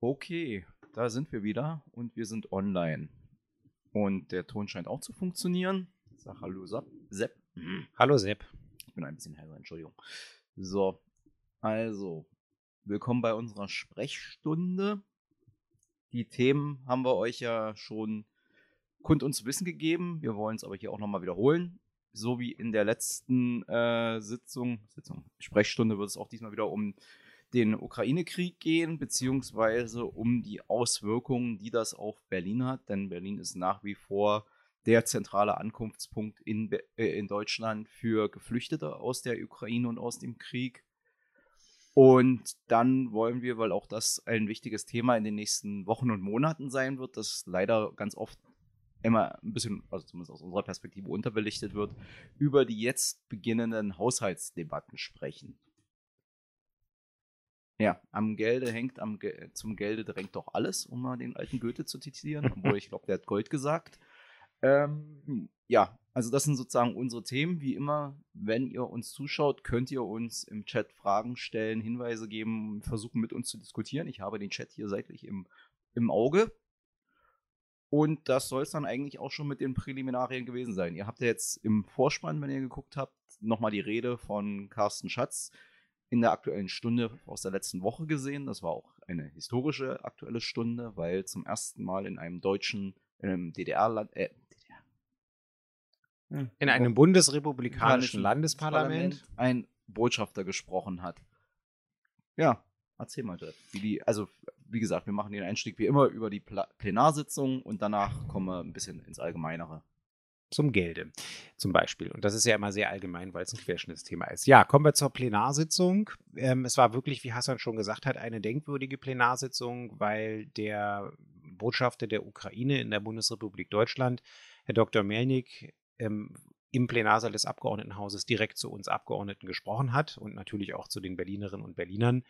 Okay, da sind wir wieder und wir sind online. Und der Ton scheint auch zu funktionieren. Sag hallo Sepp. Sepp. Hallo Sepp. Ich bin ein bisschen heller, Entschuldigung. So, also, willkommen bei unserer Sprechstunde. Die Themen haben wir euch ja schon kund uns zu wissen gegeben. Wir wollen es aber hier auch nochmal wiederholen. So wie in der letzten äh, Sitzung, Sitzung, Sprechstunde wird es auch diesmal wieder um den Ukraine-Krieg gehen, beziehungsweise um die Auswirkungen, die das auf Berlin hat. Denn Berlin ist nach wie vor der zentrale Ankunftspunkt in, äh, in Deutschland für Geflüchtete aus der Ukraine und aus dem Krieg. Und dann wollen wir, weil auch das ein wichtiges Thema in den nächsten Wochen und Monaten sein wird, das leider ganz oft immer ein bisschen, also zumindest aus unserer Perspektive unterbelichtet wird, über die jetzt beginnenden Haushaltsdebatten sprechen. Ja, am Gelde hängt, am Ge zum Gelde drängt doch alles, um mal den alten Goethe zu zitieren, obwohl ich glaube, der hat Gold gesagt. Ähm, ja, also das sind sozusagen unsere Themen. Wie immer, wenn ihr uns zuschaut, könnt ihr uns im Chat Fragen stellen, Hinweise geben, versuchen mit uns zu diskutieren. Ich habe den Chat hier seitlich im, im Auge. Und das soll es dann eigentlich auch schon mit den Präliminarien gewesen sein. Ihr habt ja jetzt im Vorspann, wenn ihr geguckt habt, nochmal die Rede von Carsten Schatz in der aktuellen Stunde aus der letzten Woche gesehen. Das war auch eine historische aktuelle Stunde, weil zum ersten Mal in einem deutschen, in einem DDR-Land, äh, hm. in einem bundesrepublikanischen Landesparlament ein Botschafter gesprochen hat. Ja, erzähl mal. Wie die, also, wie gesagt, wir machen den Einstieg wie immer über die Pla Plenarsitzung und danach kommen wir ein bisschen ins Allgemeinere zum Gelde zum Beispiel. Und das ist ja immer sehr allgemein, weil es ein Querschnittsthema ist. Ja, kommen wir zur Plenarsitzung. Ähm, es war wirklich, wie Hassan schon gesagt hat, eine denkwürdige Plenarsitzung, weil der Botschafter der Ukraine in der Bundesrepublik Deutschland, Herr Dr. Melnik, ähm, im Plenarsaal des Abgeordnetenhauses direkt zu uns Abgeordneten gesprochen hat und natürlich auch zu den Berlinerinnen und Berlinern.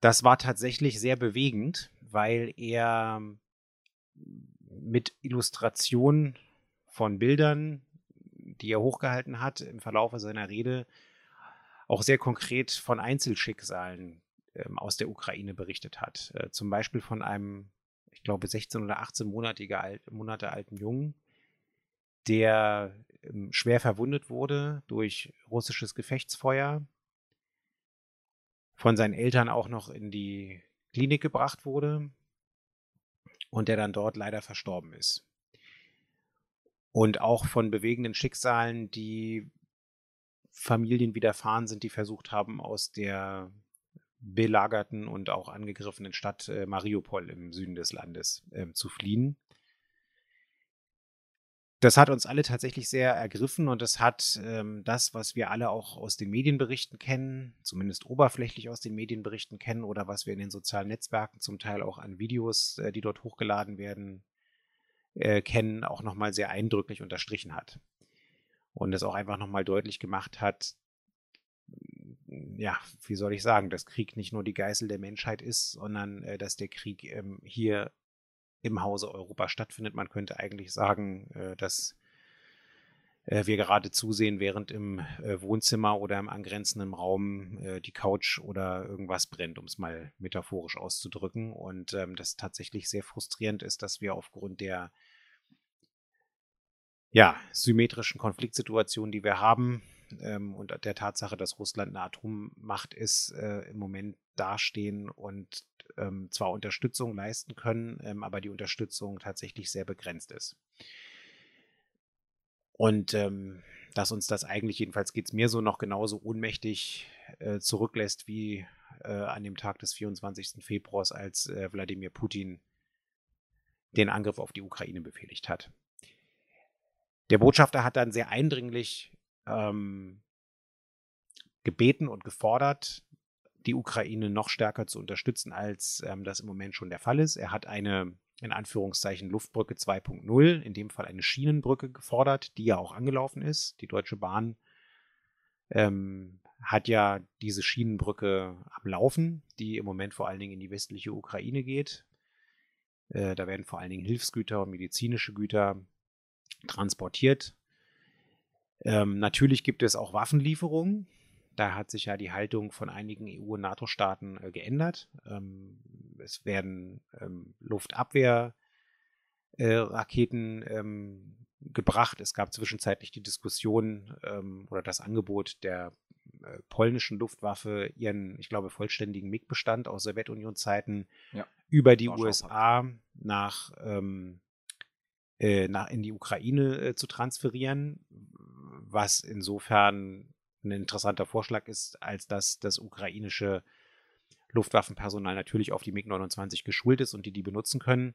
Das war tatsächlich sehr bewegend, weil er mit Illustrationen von Bildern, die er hochgehalten hat im Verlauf seiner Rede, auch sehr konkret von Einzelschicksalen ähm, aus der Ukraine berichtet hat. Äh, zum Beispiel von einem, ich glaube, 16 oder 18 Monatige alt, Monate alten Jungen, der ähm, schwer verwundet wurde durch russisches Gefechtsfeuer, von seinen Eltern auch noch in die Klinik gebracht wurde und der dann dort leider verstorben ist und auch von bewegenden Schicksalen, die Familien widerfahren sind, die versucht haben, aus der belagerten und auch angegriffenen Stadt äh, Mariupol im Süden des Landes äh, zu fliehen. Das hat uns alle tatsächlich sehr ergriffen und es hat ähm, das, was wir alle auch aus den Medienberichten kennen, zumindest oberflächlich aus den Medienberichten kennen oder was wir in den sozialen Netzwerken zum Teil auch an Videos, äh, die dort hochgeladen werden, äh, kennen, auch nochmal sehr eindrücklich unterstrichen hat. Und es auch einfach nochmal deutlich gemacht hat, ja, wie soll ich sagen, dass Krieg nicht nur die Geißel der Menschheit ist, sondern äh, dass der Krieg ähm, hier im Hause Europa stattfindet. Man könnte eigentlich sagen, äh, dass äh, wir gerade zusehen, während im äh, Wohnzimmer oder im angrenzenden Raum äh, die Couch oder irgendwas brennt, um es mal metaphorisch auszudrücken. Und ähm, das tatsächlich sehr frustrierend ist, dass wir aufgrund der ja, symmetrischen Konfliktsituation, die wir haben, ähm, und der Tatsache, dass Russland eine Atommacht ist, äh, im Moment dastehen und ähm, zwar Unterstützung leisten können, ähm, aber die Unterstützung tatsächlich sehr begrenzt ist. Und ähm, dass uns das eigentlich, jedenfalls geht es mir so, noch genauso ohnmächtig äh, zurücklässt wie äh, an dem Tag des 24. Februars, als äh, Wladimir Putin den Angriff auf die Ukraine befehligt hat. Der Botschafter hat dann sehr eindringlich ähm, gebeten und gefordert, die Ukraine noch stärker zu unterstützen, als ähm, das im Moment schon der Fall ist. Er hat eine, in Anführungszeichen, Luftbrücke 2.0, in dem Fall eine Schienenbrücke gefordert, die ja auch angelaufen ist. Die Deutsche Bahn ähm, hat ja diese Schienenbrücke am Laufen, die im Moment vor allen Dingen in die westliche Ukraine geht. Äh, da werden vor allen Dingen Hilfsgüter und medizinische Güter transportiert. Ähm, natürlich gibt es auch Waffenlieferungen. Da hat sich ja die Haltung von einigen EU- und NATO-Staaten äh, geändert. Ähm, es werden ähm, Luftabwehrraketen äh, ähm, gebracht. Es gab zwischenzeitlich die Diskussion ähm, oder das Angebot der äh, polnischen Luftwaffe, ihren, ich glaube, vollständigen MiG-Bestand aus Sowjetunion-Zeiten ja. über die USA nach, ähm, äh, nach in die Ukraine äh, zu transferieren, was insofern ein interessanter Vorschlag ist, als dass das ukrainische Luftwaffenpersonal natürlich auf die MiG-29 geschult ist und die die benutzen können.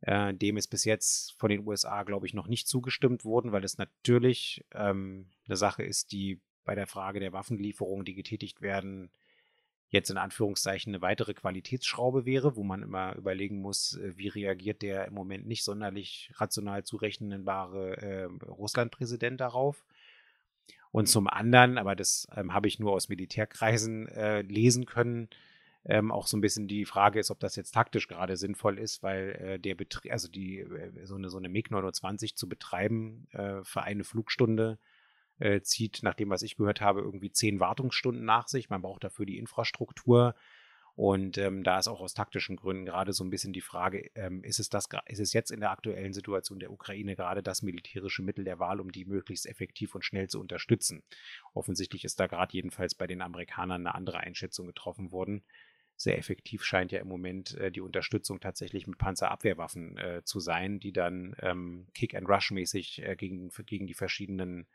Äh, dem ist bis jetzt von den USA, glaube ich, noch nicht zugestimmt worden, weil es natürlich ähm, eine Sache ist, die bei der Frage der Waffenlieferungen, die getätigt werden, jetzt in Anführungszeichen eine weitere Qualitätsschraube wäre, wo man immer überlegen muss, äh, wie reagiert der im Moment nicht sonderlich rational zurechnenbare äh, Russland-Präsident darauf. Und zum anderen, aber das ähm, habe ich nur aus Militärkreisen äh, lesen können, ähm, auch so ein bisschen die Frage ist, ob das jetzt taktisch gerade sinnvoll ist, weil äh, der Betrieb, also die, äh, so eine, so eine MiG 29 zu betreiben äh, für eine Flugstunde äh, zieht, nach dem, was ich gehört habe, irgendwie zehn Wartungsstunden nach sich. Man braucht dafür die Infrastruktur. Und ähm, da ist auch aus taktischen Gründen gerade so ein bisschen die Frage, ähm, ist, es das, ist es jetzt in der aktuellen Situation der Ukraine gerade das militärische Mittel der Wahl, um die möglichst effektiv und schnell zu unterstützen? Offensichtlich ist da gerade jedenfalls bei den Amerikanern eine andere Einschätzung getroffen worden sehr effektiv scheint ja im Moment äh, die Unterstützung tatsächlich mit Panzerabwehrwaffen äh, zu sein, die dann ähm, Kick-and-Rush-mäßig äh, gegen, gegen die verschiedenen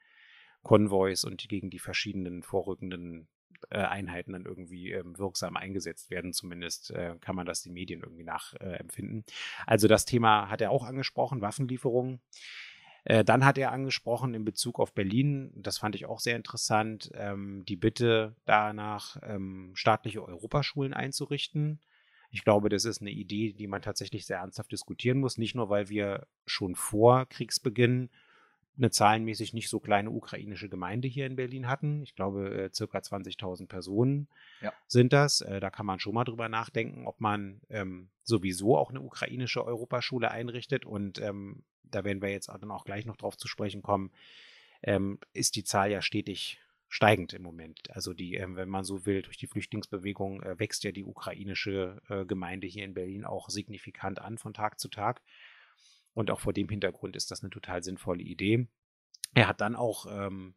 Konvois und gegen die verschiedenen vorrückenden Einheiten dann irgendwie ähm, wirksam eingesetzt werden. Zumindest äh, kann man das den Medien irgendwie nachempfinden. also das Thema hat er auch angesprochen, Waffenlieferungen. Äh, dann hat er angesprochen in Bezug auf Berlin, das fand ich auch sehr interessant, ähm, die Bitte danach, ähm, staatliche Europaschulen einzurichten. Ich glaube, das ist eine Idee, die man tatsächlich sehr ernsthaft diskutieren muss. Nicht nur, weil wir schon vor Kriegsbeginn eine zahlenmäßig nicht so kleine ukrainische Gemeinde hier in Berlin hatten. Ich glaube, äh, circa 20.000 Personen ja. sind das. Äh, da kann man schon mal drüber nachdenken, ob man ähm, sowieso auch eine ukrainische Europaschule einrichtet. Und ähm, da werden wir jetzt dann auch gleich noch drauf zu sprechen kommen, ähm, ist die Zahl ja stetig steigend im Moment. Also die, ähm, wenn man so will, durch die Flüchtlingsbewegung äh, wächst ja die ukrainische äh, Gemeinde hier in Berlin auch signifikant an von Tag zu Tag. Und auch vor dem Hintergrund ist das eine total sinnvolle Idee. Er hat dann auch ähm,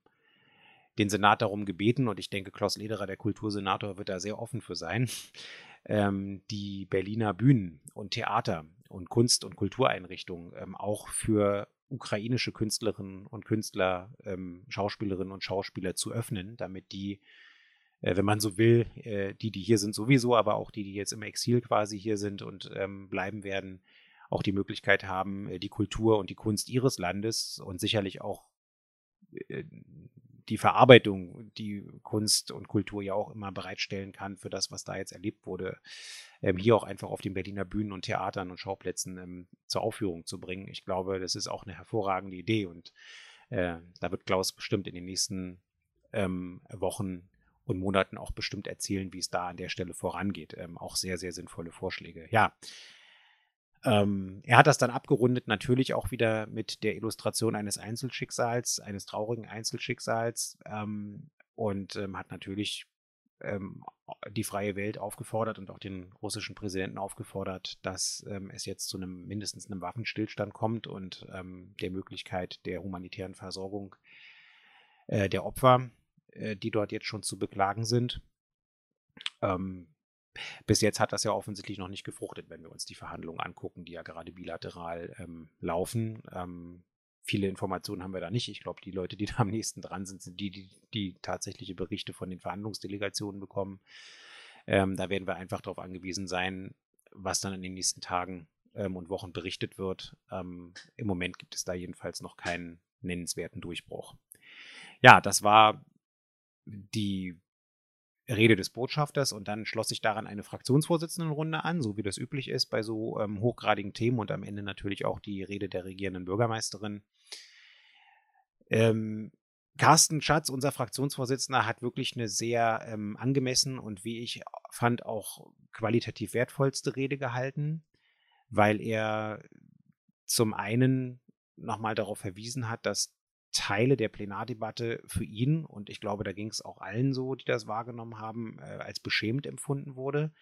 den Senat darum gebeten, und ich denke, Klaus Lederer, der Kultursenator, wird da sehr offen für sein, ähm, die Berliner Bühnen und Theater und Kunst- und Kultureinrichtungen ähm, auch für ukrainische Künstlerinnen und Künstler, ähm, Schauspielerinnen und Schauspieler zu öffnen, damit die, äh, wenn man so will, äh, die, die hier sind sowieso, aber auch die, die jetzt im Exil quasi hier sind und ähm, bleiben werden, auch die Möglichkeit haben, äh, die Kultur und die Kunst ihres Landes und sicherlich auch äh, die Verarbeitung, die Kunst und Kultur ja auch immer bereitstellen kann für das, was da jetzt erlebt wurde, ähm, hier auch einfach auf den Berliner Bühnen und Theatern und Schauplätzen ähm, zur Aufführung zu bringen. Ich glaube, das ist auch eine hervorragende Idee und äh, da wird Klaus bestimmt in den nächsten ähm, Wochen und Monaten auch bestimmt erzählen, wie es da an der Stelle vorangeht. Auch sehr, sehr sinnvolle Vorschläge. Ja, ähm, er hat das dann abgerundet, natürlich auch wieder mit der Illustration eines Einzelschicksals, eines traurigen Einzelschicksals ähm, und ähm, hat natürlich ähm, die freie Welt aufgefordert und auch den russischen Präsidenten aufgefordert, dass ähm, es jetzt zu einem mindestens einem Waffenstillstand kommt und ähm, der Möglichkeit der humanitären Versorgung äh, der Opfer, äh, die dort jetzt schon zu beklagen sind. Ähm, bis jetzt hat das ja offensichtlich noch nicht gefruchtet, wenn wir uns die Verhandlungen angucken, die ja gerade bilateral ähm, laufen. Ähm, viele Informationen haben wir da nicht. Ich glaube, die Leute, die da am nächsten dran sind, sind die, die, die tatsächliche Berichte von den Verhandlungsdelegationen bekommen. Ähm, da werden wir einfach darauf angewiesen sein, was dann in den nächsten Tagen ähm, und Wochen berichtet wird. Ähm, Im Moment gibt es da jedenfalls noch keinen nennenswerten Durchbruch. Ja, das war die Rede des Botschafters und dann schloss sich daran eine Fraktionsvorsitzendenrunde an, so wie das üblich ist bei so ähm, hochgradigen Themen und am Ende natürlich auch die Rede der regierenden Bürgermeisterin. Ähm, Carsten Schatz, unser Fraktionsvorsitzender, hat wirklich eine sehr ähm, angemessen und wie ich fand auch qualitativ wertvollste Rede gehalten, weil er zum einen nochmal darauf verwiesen hat, dass Teile der Plenardebatte für ihn, und ich glaube, da ging es auch allen so, die das wahrgenommen haben, äh, als beschämend empfunden wurde.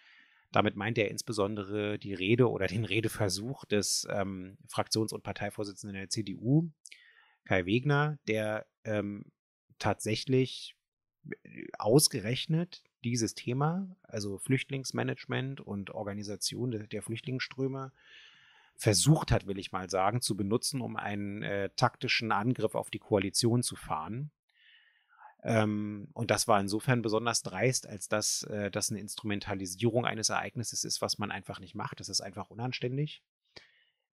Damit meint er insbesondere die Rede oder den Redeversuch des ähm, Fraktions- und Parteivorsitzenden der CDU, Kai Wegner, der ähm, tatsächlich äh, ausgerechnet dieses Thema, also Flüchtlingsmanagement und Organisation der, der Flüchtlingsströme, versucht hat, will ich mal sagen, zu benutzen, um einen äh, taktischen Angriff auf die Koalition zu fahren. Ähm, und das war insofern besonders dreist, als dass äh, das eine Instrumentalisierung eines Ereignisses ist, was man einfach nicht macht. Das ist einfach unanständig.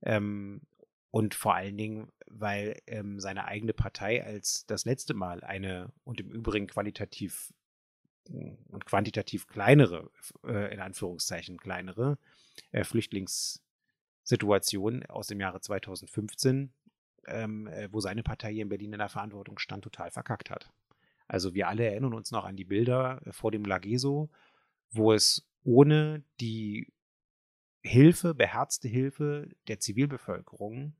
Ähm, und vor allen Dingen, weil ähm, seine eigene Partei als das letzte Mal eine und im Übrigen qualitativ hm, und quantitativ kleinere, äh, in Anführungszeichen kleinere, äh, Flüchtlingssituation aus dem Jahre 2015, ähm, äh, wo seine Partei hier in Berlin in der Verantwortung stand, total verkackt hat. Also wir alle erinnern uns noch an die Bilder äh, vor dem Lageso, wo es ohne die Hilfe, beherzte Hilfe der Zivilbevölkerung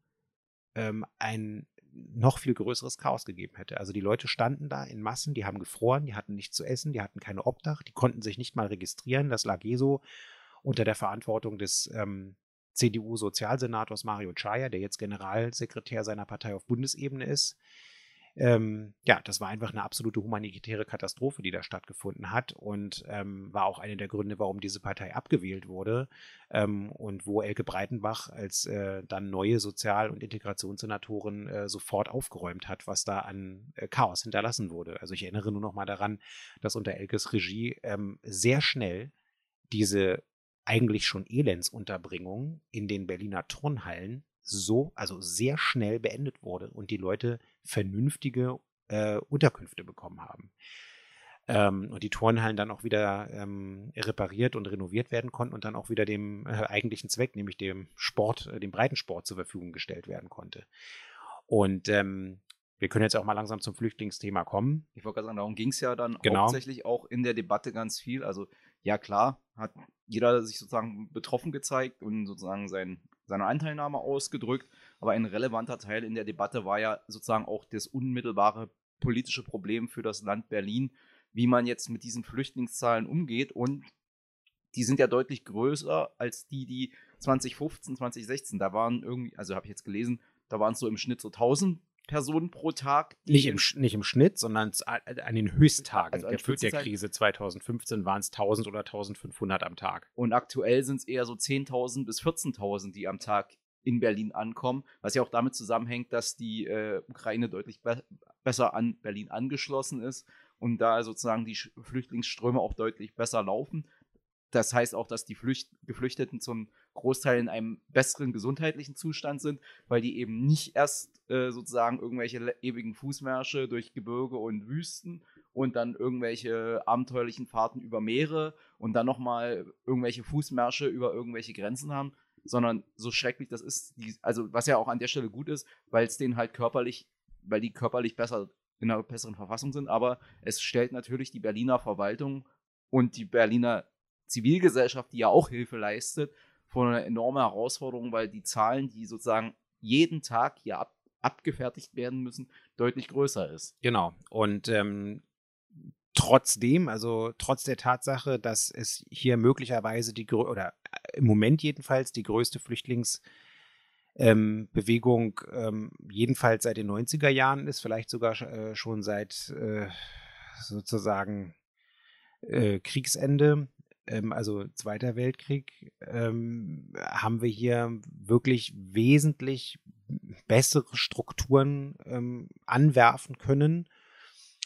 ähm, ein noch viel größeres Chaos gegeben hätte. Also die Leute standen da in Massen, die haben gefroren, die hatten nichts zu essen, die hatten keine Obdach, die konnten sich nicht mal registrieren. Das Lageso unter der Verantwortung des ähm, CDU-Sozialsenators Mario Chaya, der jetzt Generalsekretär seiner Partei auf Bundesebene ist, ähm, ja, das war einfach eine absolute humanitäre Katastrophe, die da stattgefunden hat und ähm, war auch einer der Gründe, warum diese Partei abgewählt wurde ähm, und wo Elke Breitenbach als äh, dann neue Sozial- und Integrationssenatorin äh, sofort aufgeräumt hat, was da an äh, Chaos hinterlassen wurde. Also ich erinnere nur noch mal daran, dass unter Elkes Regie ähm, sehr schnell diese eigentlich schon Elendsunterbringung in den Berliner Turnhallen so, also sehr schnell beendet wurde und die Leute vernünftige äh, Unterkünfte bekommen haben. Ähm, und die Turnhallen dann auch wieder ähm, repariert und renoviert werden konnten und dann auch wieder dem äh, eigentlichen Zweck, nämlich dem Sport, äh, dem Breitensport zur Verfügung gestellt werden konnte. Und ähm, wir können jetzt auch mal langsam zum Flüchtlingsthema kommen. Ich wollte gerade sagen, darum ging es ja dann genau. hauptsächlich auch in der Debatte ganz viel. Also ja klar, hat jeder sich sozusagen betroffen gezeigt und sozusagen sein seine Anteilnahme ausgedrückt. Aber ein relevanter Teil in der Debatte war ja sozusagen auch das unmittelbare politische Problem für das Land Berlin, wie man jetzt mit diesen Flüchtlingszahlen umgeht. Und die sind ja deutlich größer als die, die 2015, 2016, da waren irgendwie, also habe ich jetzt gelesen, da waren es so im Schnitt so 1000 Personen pro Tag. Nicht im, nicht im Schnitt, sondern an den Höchsttagen also der, der Krise 2015 waren es 1000 oder 1500 am Tag. Und aktuell sind es eher so 10.000 bis 14.000, die am Tag in Berlin ankommen, was ja auch damit zusammenhängt, dass die äh, Ukraine deutlich be besser an Berlin angeschlossen ist und da sozusagen die Flüchtlingsströme auch deutlich besser laufen. Das heißt auch, dass die Flücht Geflüchteten zum Großteil in einem besseren gesundheitlichen Zustand sind, weil die eben nicht erst äh, sozusagen irgendwelche ewigen Fußmärsche durch Gebirge und Wüsten und dann irgendwelche abenteuerlichen Fahrten über Meere und dann nochmal irgendwelche Fußmärsche über irgendwelche Grenzen haben, sondern so schrecklich das ist, die, also was ja auch an der Stelle gut ist, weil es denen halt körperlich, weil die körperlich besser in einer besseren Verfassung sind, aber es stellt natürlich die Berliner Verwaltung und die Berliner Zivilgesellschaft, die ja auch Hilfe leistet, vor einer enormen Herausforderung, weil die Zahlen, die sozusagen jeden Tag hier ab, abgefertigt werden müssen, deutlich größer ist. Genau. Und ähm, trotzdem, also trotz der Tatsache, dass es hier möglicherweise die oder äh, im Moment jedenfalls die größte Flüchtlingsbewegung ähm, ähm, jedenfalls seit den 90er Jahren ist, vielleicht sogar äh, schon seit äh, sozusagen äh, Kriegsende, ähm, also Zweiter Weltkrieg, ähm, haben wir hier wirklich wesentlich bessere Strukturen ähm, anwerfen können,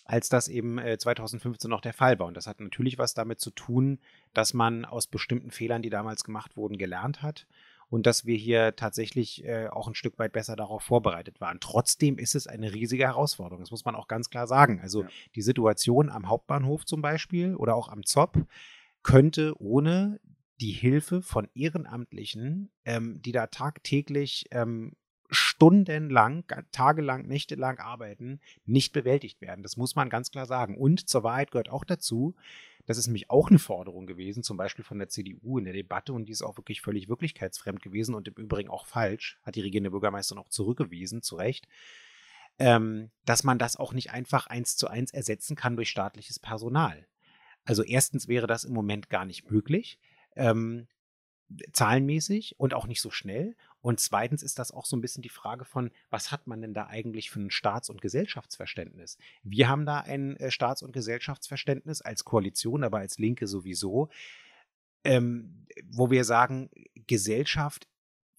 als das eben äh, 2015 noch der Fall war. Und das hat natürlich was damit zu tun, dass man aus bestimmten Fehlern, die damals gemacht wurden, gelernt hat und dass wir hier tatsächlich äh, auch ein Stück weit besser darauf vorbereitet waren. Trotzdem ist es eine riesige Herausforderung, das muss man auch ganz klar sagen. Also ja. die Situation am Hauptbahnhof zum Beispiel oder auch am ZOP könnte ohne die Hilfe von Ehrenamtlichen, ähm, die da tagtäglich ähm, stundenlang, tagelang, nächtelang arbeiten, nicht bewältigt werden. Das muss man ganz klar sagen. Und zur Wahrheit gehört auch dazu, das ist nämlich auch eine Forderung gewesen, zum Beispiel von der CDU in der Debatte, und die ist auch wirklich völlig wirklichkeitsfremd gewesen und im Übrigen auch falsch, hat die regierende Bürgermeisterin auch zurückgewiesen, zu Recht, ähm, dass man das auch nicht einfach eins zu eins ersetzen kann durch staatliches Personal. Also erstens wäre das im Moment gar nicht möglich. ähm, zahlenmäßig und auch nicht so schnell. Und zweitens ist das auch so ein bisschen die Frage von, was hat man denn da eigentlich für ein Staats- und Gesellschaftsverständnis? Wir haben da ein äh, Staats- und Gesellschaftsverständnis als Koalition, aber als Linke sowieso, ähm, wo wir sagen, Gesellschaft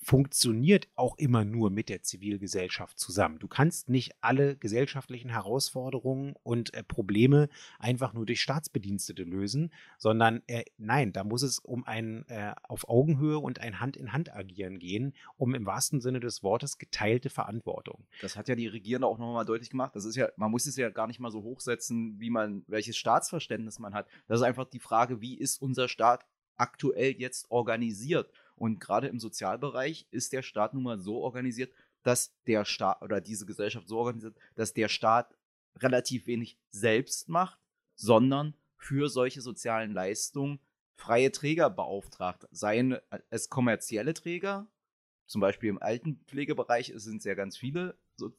funktioniert auch immer nur mit der Zivilgesellschaft zusammen. Du kannst nicht alle gesellschaftlichen Herausforderungen und äh, Probleme einfach nur durch Staatsbedienstete lösen, sondern äh, nein, da muss es um ein äh, auf Augenhöhe und ein Hand in Hand agieren gehen, um im wahrsten Sinne des Wortes geteilte Verantwortung. Das hat ja die Regierende auch nochmal deutlich gemacht. Das ist ja, man muss es ja gar nicht mal so hochsetzen, wie man, welches Staatsverständnis man hat. Das ist einfach die Frage, wie ist unser Staat aktuell jetzt organisiert? Und gerade im Sozialbereich ist der Staat nun mal so organisiert, dass der Staat oder diese Gesellschaft so organisiert, dass der Staat relativ wenig selbst macht, sondern für solche sozialen Leistungen freie Träger beauftragt. Seien es kommerzielle Träger, zum Beispiel im Altenpflegebereich sind es ja ganz viele so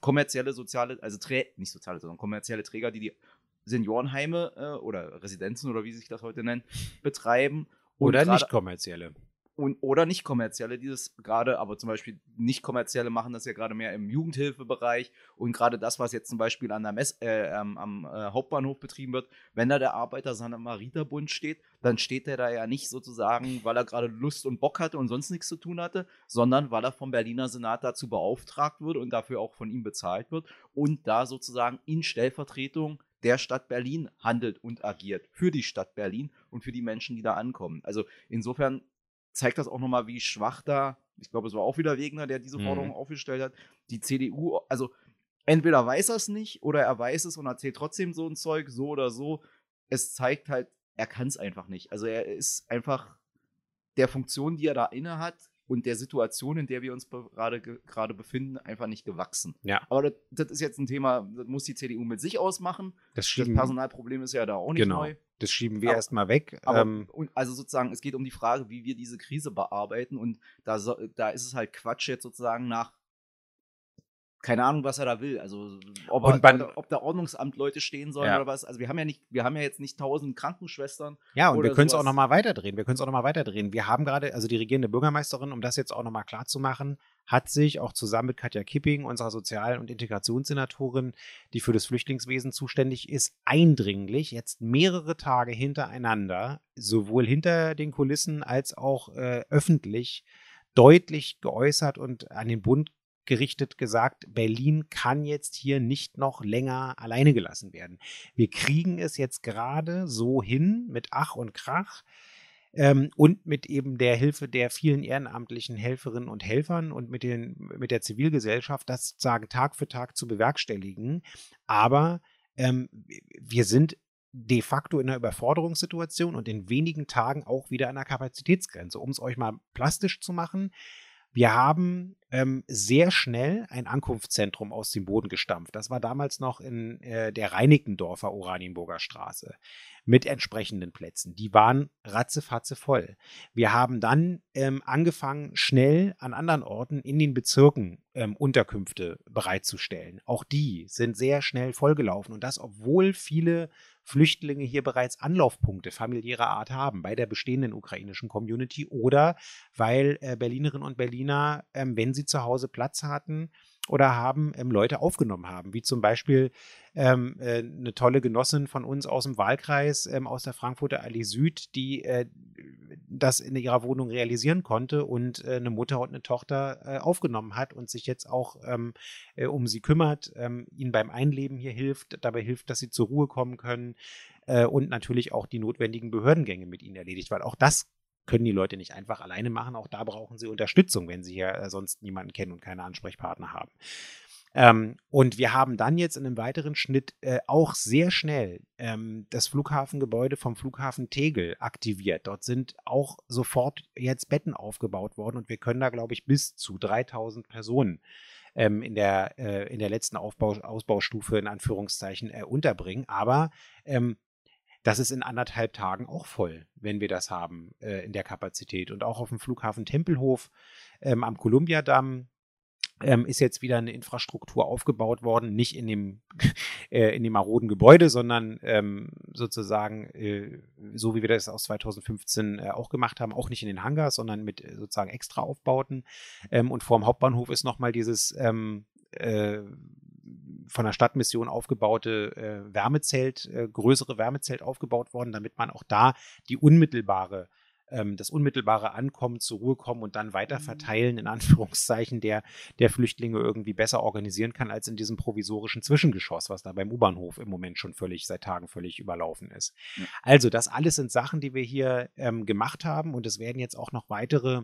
kommerzielle soziale, also Trä nicht soziale, sondern kommerzielle Träger, die die Seniorenheime äh, oder Residenzen oder wie sich das heute nennt, betreiben. oder nicht kommerzielle und, oder nicht kommerzielle, die das gerade, aber zum Beispiel nicht kommerzielle machen das ja gerade mehr im Jugendhilfebereich und gerade das, was jetzt zum Beispiel an der Mess, äh, am, am äh, Hauptbahnhof betrieben wird, wenn da der Arbeiter Samariterbund steht, dann steht der da ja nicht sozusagen, weil er gerade Lust und Bock hatte und sonst nichts zu tun hatte, sondern weil er vom Berliner Senat dazu beauftragt wird und dafür auch von ihm bezahlt wird und da sozusagen in Stellvertretung der Stadt Berlin handelt und agiert für die Stadt Berlin und für die Menschen, die da ankommen. Also insofern zeigt das auch nochmal, wie schwach da, ich glaube, es war auch wieder Wegner, der diese Forderung mhm. aufgestellt hat, die CDU, also entweder weiß er es nicht oder er weiß es und erzählt trotzdem so ein Zeug, so oder so. Es zeigt halt, er kann es einfach nicht. Also er ist einfach der Funktion, die er da inne hat, und der Situation, in der wir uns gerade gerade befinden, einfach nicht gewachsen. Ja. Aber das, das, ist jetzt ein Thema, das muss die CDU mit sich ausmachen. Das, das Personalproblem ist ja da auch nicht genau. neu. Das schieben wir erstmal weg. Aber, ähm, also sozusagen, es geht um die Frage, wie wir diese Krise bearbeiten. Und da, da ist es halt Quatsch, jetzt sozusagen nach keine Ahnung, was er da will. Also ob, er, ob da Ordnungsamt Leute stehen sollen ja. oder was. Also wir haben ja nicht, wir haben ja jetzt nicht tausend Krankenschwestern. Ja, und wir können es auch nochmal weiterdrehen. Wir können es auch nochmal weiterdrehen. Wir haben gerade, also die regierende Bürgermeisterin, um das jetzt auch nochmal klar zu machen, hat sich auch zusammen mit Katja Kipping, unserer Sozial- und Integrationssenatorin, die für das Flüchtlingswesen zuständig ist, eindringlich jetzt mehrere Tage hintereinander, sowohl hinter den Kulissen als auch äh, öffentlich, deutlich geäußert und an den Bund gerichtet gesagt, Berlin kann jetzt hier nicht noch länger alleine gelassen werden. Wir kriegen es jetzt gerade so hin mit Ach und Krach ähm, und mit eben der Hilfe der vielen ehrenamtlichen Helferinnen und Helfern und mit, den, mit der Zivilgesellschaft, das sozusagen Tag für Tag zu bewerkstelligen. Aber ähm, wir sind de facto in einer Überforderungssituation und in wenigen Tagen auch wieder an der Kapazitätsgrenze. Um es euch mal plastisch zu machen, wir haben ähm, sehr schnell ein Ankunftszentrum aus dem Boden gestampft. Das war damals noch in äh, der Reinickendorfer Oranienburger Straße mit entsprechenden Plätzen. Die waren ratzefatze voll. Wir haben dann ähm, angefangen, schnell an anderen Orten in den Bezirken ähm, Unterkünfte bereitzustellen. Auch die sind sehr schnell vollgelaufen und das, obwohl viele Flüchtlinge hier bereits Anlaufpunkte familiärer Art haben bei der bestehenden ukrainischen Community oder weil äh, Berlinerinnen und Berliner, ähm, wenn sie zu Hause Platz hatten, oder haben ähm, Leute aufgenommen haben, wie zum Beispiel ähm, äh, eine tolle Genossin von uns aus dem Wahlkreis, ähm, aus der Frankfurter Allee Süd, die äh, das in ihrer Wohnung realisieren konnte und äh, eine Mutter und eine Tochter äh, aufgenommen hat und sich jetzt auch ähm, äh, um sie kümmert, ähm, ihnen beim Einleben hier hilft, dabei hilft, dass sie zur Ruhe kommen können äh, und natürlich auch die notwendigen Behördengänge mit ihnen erledigt, weil auch das können die Leute nicht einfach alleine machen. Auch da brauchen sie Unterstützung, wenn sie hier äh, sonst niemanden kennen und keine Ansprechpartner haben. Ähm, und wir haben dann jetzt in einem weiteren Schnitt äh, auch sehr schnell ähm, das Flughafengebäude vom Flughafen Tegel aktiviert. Dort sind auch sofort jetzt Betten aufgebaut worden und wir können da, glaube ich, bis zu 3000 Personen ähm, in, der, äh, in der letzten Aufbau, Ausbaustufe in Anführungszeichen äh, unterbringen. Aber ähm, das ist in anderthalb Tagen auch voll, wenn wir das haben äh, in der Kapazität. Und auch auf dem Flughafen Tempelhof ähm, am Kolumbiadamm ähm, ist jetzt wieder eine Infrastruktur aufgebaut worden, nicht in dem, äh, in dem maroden Gebäude, sondern ähm, sozusagen, äh, so wie wir das aus 2015 äh, auch gemacht haben, auch nicht in den Hangars, sondern mit äh, sozusagen extra Aufbauten. Ähm, und vor dem Hauptbahnhof ist nochmal dieses ähm, äh, von der Stadtmission aufgebaute äh, Wärmezelt, größere Wärmezelt aufgebaut worden, damit man auch da die unmittelbare ähm, das unmittelbare Ankommen, zur Ruhe kommen und dann weiter mhm. verteilen, in Anführungszeichen, der, der Flüchtlinge irgendwie besser organisieren kann als in diesem provisorischen Zwischengeschoss, was da beim U-Bahnhof im Moment schon völlig, seit Tagen völlig überlaufen ist. Ja. Also, das alles sind Sachen, die wir hier ähm, gemacht haben und es werden jetzt auch noch weitere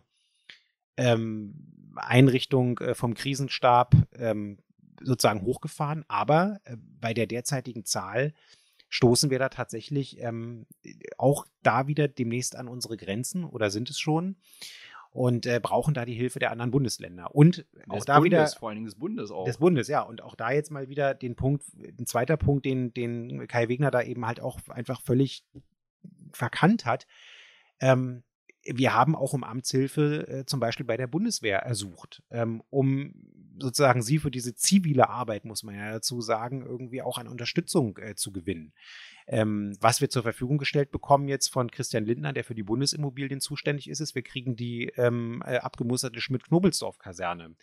ähm, Einrichtungen äh, vom Krisenstab ähm, sozusagen hochgefahren, aber äh, bei der derzeitigen Zahl stoßen wir da tatsächlich ähm, auch da wieder demnächst an unsere Grenzen oder sind es schon und äh, brauchen da die Hilfe der anderen Bundesländer. Und auch des da Bundes, wieder. Vor allen Dingen des Bundes auch. Des Bundes, ja. Und auch da jetzt mal wieder den Punkt, ein zweiter Punkt, den, den Kai Wegner da eben halt auch einfach völlig verkannt hat. Ähm, wir haben auch um Amtshilfe äh, zum Beispiel bei der Bundeswehr ersucht, ähm, um sozusagen sie für diese zivile Arbeit, muss man ja dazu sagen, irgendwie auch an Unterstützung äh, zu gewinnen. Ähm, was wir zur Verfügung gestellt bekommen jetzt von Christian Lindner, der für die Bundesimmobilien zuständig ist, ist, wir kriegen die ähm, äh, abgemusterte Schmidt-Knobelsdorf-Kaserne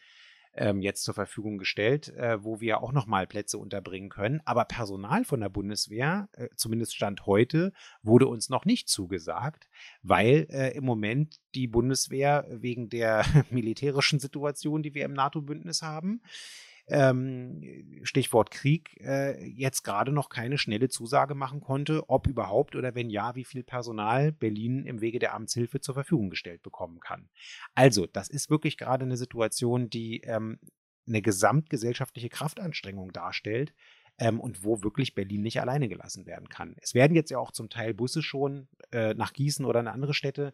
ähm, jetzt zur Verfügung gestellt, äh, wo wir auch nochmal Plätze unterbringen können. Aber Personal von der Bundeswehr, äh, zumindest Stand heute, wurde uns noch nicht zugesagt, weil äh, im Moment die Bundeswehr wegen der militärischen Situation, die wir im NATO-Bündnis haben, ähm, Stichwort Krieg, äh, jetzt gerade noch keine schnelle Zusage machen konnte, ob überhaupt oder wenn ja, wie viel Personal Berlin im Wege der Amtshilfe zur Verfügung gestellt bekommen kann. Also, das ist wirklich gerade eine Situation, die ähm, eine gesamtgesellschaftliche Kraftanstrengung darstellt, ähm, und wo wirklich Berlin nicht alleine gelassen werden kann. Es werden jetzt ja auch zum Teil Busse schon äh, nach Gießen oder in andere Städte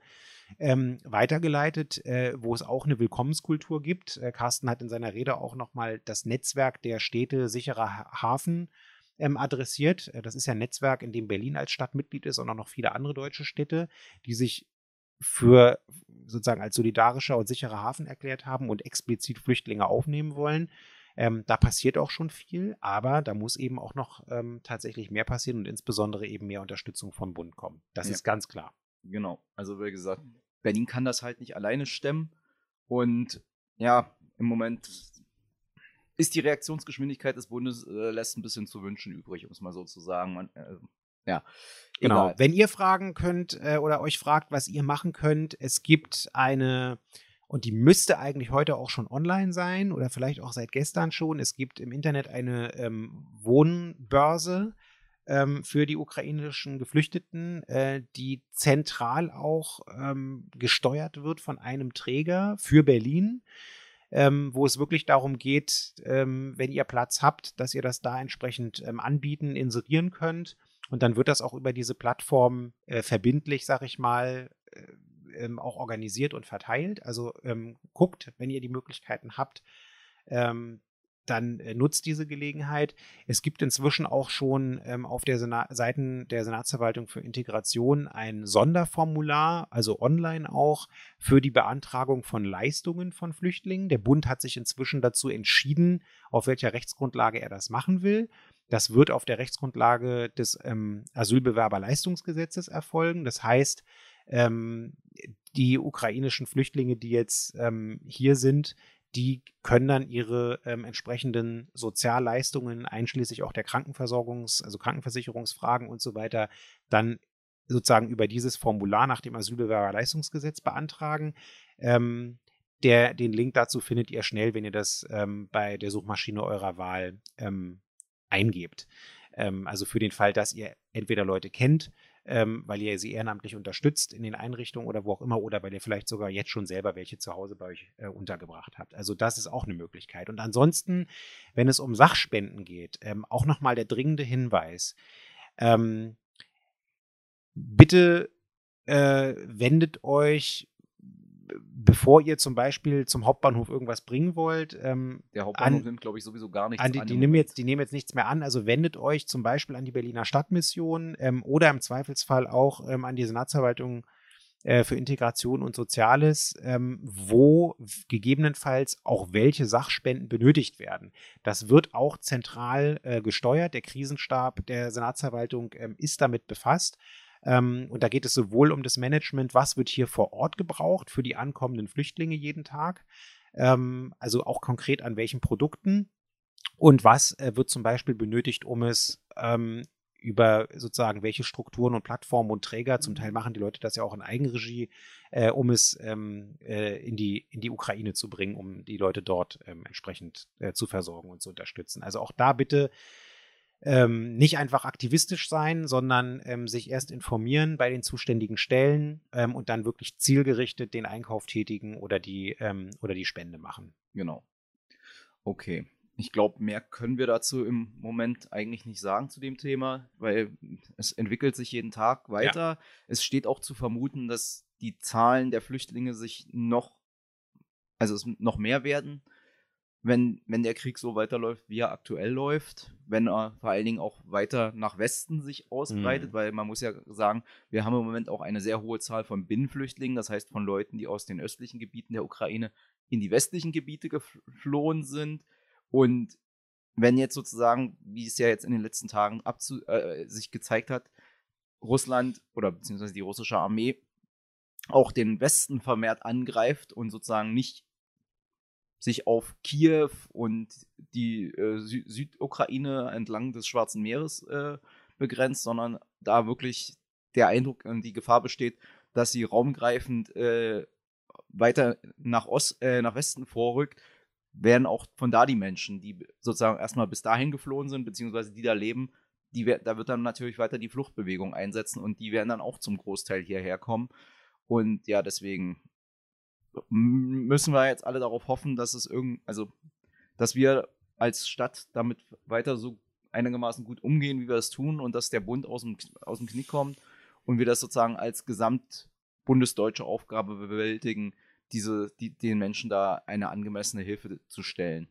ähm, weitergeleitet, äh, wo es auch eine Willkommenskultur gibt. Äh, Carsten hat in seiner Rede auch nochmal das Netzwerk der Städte sicherer Hafen ähm, adressiert. Äh, das ist ja ein Netzwerk, in dem Berlin als Stadt Mitglied ist und auch noch viele andere deutsche Städte, die sich für sozusagen als solidarischer und sicherer Hafen erklärt haben und explizit Flüchtlinge aufnehmen wollen. Ähm, da passiert auch schon viel, aber da muss eben auch noch ähm, tatsächlich mehr passieren und insbesondere eben mehr Unterstützung vom Bund kommen. Das ja. ist ganz klar. Genau. Also wie gesagt, Berlin kann das halt nicht alleine stemmen. Und ja, im Moment ist die Reaktionsgeschwindigkeit des Bundes äh, lässt ein bisschen zu wünschen übrig, um es mal so zu sagen. Man, äh, ja, genau. Wenn ihr fragen könnt äh, oder euch fragt, was ihr machen könnt, es gibt eine und die müsste eigentlich heute auch schon online sein oder vielleicht auch seit gestern schon. Es gibt im Internet eine ähm, Wohnbörse ähm, für die ukrainischen Geflüchteten, äh, die zentral auch ähm, gesteuert wird von einem Träger für Berlin. Ähm, wo es wirklich darum geht, ähm, wenn ihr Platz habt, dass ihr das da entsprechend ähm, anbieten, inserieren könnt. Und dann wird das auch über diese Plattform äh, verbindlich, sag ich mal, äh, ähm, auch organisiert und verteilt. Also ähm, guckt, wenn ihr die Möglichkeiten habt, ähm, dann äh, nutzt diese Gelegenheit. Es gibt inzwischen auch schon ähm, auf der Sena Seiten der Senatsverwaltung für Integration ein Sonderformular, also online auch, für die Beantragung von Leistungen von Flüchtlingen. Der Bund hat sich inzwischen dazu entschieden, auf welcher Rechtsgrundlage er das machen will. Das wird auf der Rechtsgrundlage des ähm, Asylbewerberleistungsgesetzes erfolgen. Das heißt, ähm, die ukrainischen Flüchtlinge, die jetzt ähm, hier sind, die können dann ihre ähm, entsprechenden Sozialleistungen, einschließlich auch der Krankenversorgungs-, also Krankenversicherungsfragen und so weiter, dann sozusagen über dieses Formular nach dem Asylbewerberleistungsgesetz beantragen. Ähm, der, den Link dazu findet ihr schnell, wenn ihr das ähm, bei der Suchmaschine eurer Wahl ähm, eingebt. Ähm, also für den Fall, dass ihr entweder Leute kennt, ähm, weil ihr sie ehrenamtlich unterstützt in den Einrichtungen oder wo auch immer, oder weil ihr vielleicht sogar jetzt schon selber welche zu Hause bei euch äh, untergebracht habt. Also das ist auch eine Möglichkeit. Und ansonsten, wenn es um Sachspenden geht, ähm, auch nochmal der dringende Hinweis. Ähm, bitte äh, wendet euch bevor ihr zum Beispiel zum Hauptbahnhof irgendwas bringen wollt, ähm, der Hauptbahnhof an, nimmt, glaube ich, sowieso gar nichts an. Die, an die, nehmen jetzt, die nehmen jetzt nichts mehr an. Also wendet euch zum Beispiel an die Berliner Stadtmission ähm, oder im Zweifelsfall auch ähm, an die Senatsverwaltung äh, für Integration und Soziales, ähm, wo gegebenenfalls auch welche Sachspenden benötigt werden. Das wird auch zentral äh, gesteuert. Der Krisenstab der Senatsverwaltung ähm, ist damit befasst. Ähm, und da geht es sowohl um das Management, was wird hier vor Ort gebraucht für die ankommenden Flüchtlinge jeden Tag, ähm, also auch konkret an welchen Produkten und was äh, wird zum Beispiel benötigt, um es ähm, über sozusagen welche Strukturen und Plattformen und Träger, zum Teil machen die Leute das ja auch in Eigenregie, äh, um es ähm, äh, in, die, in die Ukraine zu bringen, um die Leute dort ähm, entsprechend äh, zu versorgen und zu unterstützen. Also auch da bitte ähm, nicht einfach aktivistisch sein, sondern ähm, sich erst informieren bei den zuständigen Stellen ähm, und dann wirklich zielgerichtet den Einkauf tätigen oder die, ähm, oder die Spende machen. Genau. Okay ich glaube, mehr können wir dazu im Moment eigentlich nicht sagen zu dem Thema, weil es entwickelt sich jeden Tag weiter. Ja. Es steht auch zu vermuten, dass die Zahlen der Flüchtlinge sich noch, also es noch mehr werden, wenn, wenn der Krieg so weiterläuft, wie er aktuell läuft, wenn er vor allen Dingen auch weiter nach Westen sich ausbreitet, mhm. weil man muss ja sagen, wir haben im Moment auch eine sehr hohe Zahl von Binnenflüchtlingen, das heißt von Leuten, die aus den östlichen Gebieten der Ukraine in die westlichen Gebiete geflohen sind und wenn jetzt sozusagen, wie es ja jetzt in den letzten Tagen äh, sich gezeigt hat, Russland oder beziehungsweise die russische Armee auch den Westen vermehrt angreift und sozusagen nicht sich auf Kiew und die äh, Sü Südukraine entlang des Schwarzen Meeres äh, begrenzt, sondern da wirklich der Eindruck und die Gefahr besteht, dass sie raumgreifend äh, weiter nach, Ost, äh, nach Westen vorrückt werden auch von da die Menschen, die sozusagen erstmal bis dahin geflohen sind, beziehungsweise die da leben, die, da wird dann natürlich weiter die Fluchtbewegung einsetzen und die werden dann auch zum Großteil hierher kommen. Und ja, deswegen müssen wir jetzt alle darauf hoffen, dass es irgend, also, dass wir als Stadt damit weiter so einigermaßen gut umgehen, wie wir es tun und dass der Bund aus dem, aus dem Knie kommt und wir das sozusagen als gesamtbundesdeutsche Aufgabe bewältigen, diese, die, den Menschen da eine angemessene Hilfe zu stellen.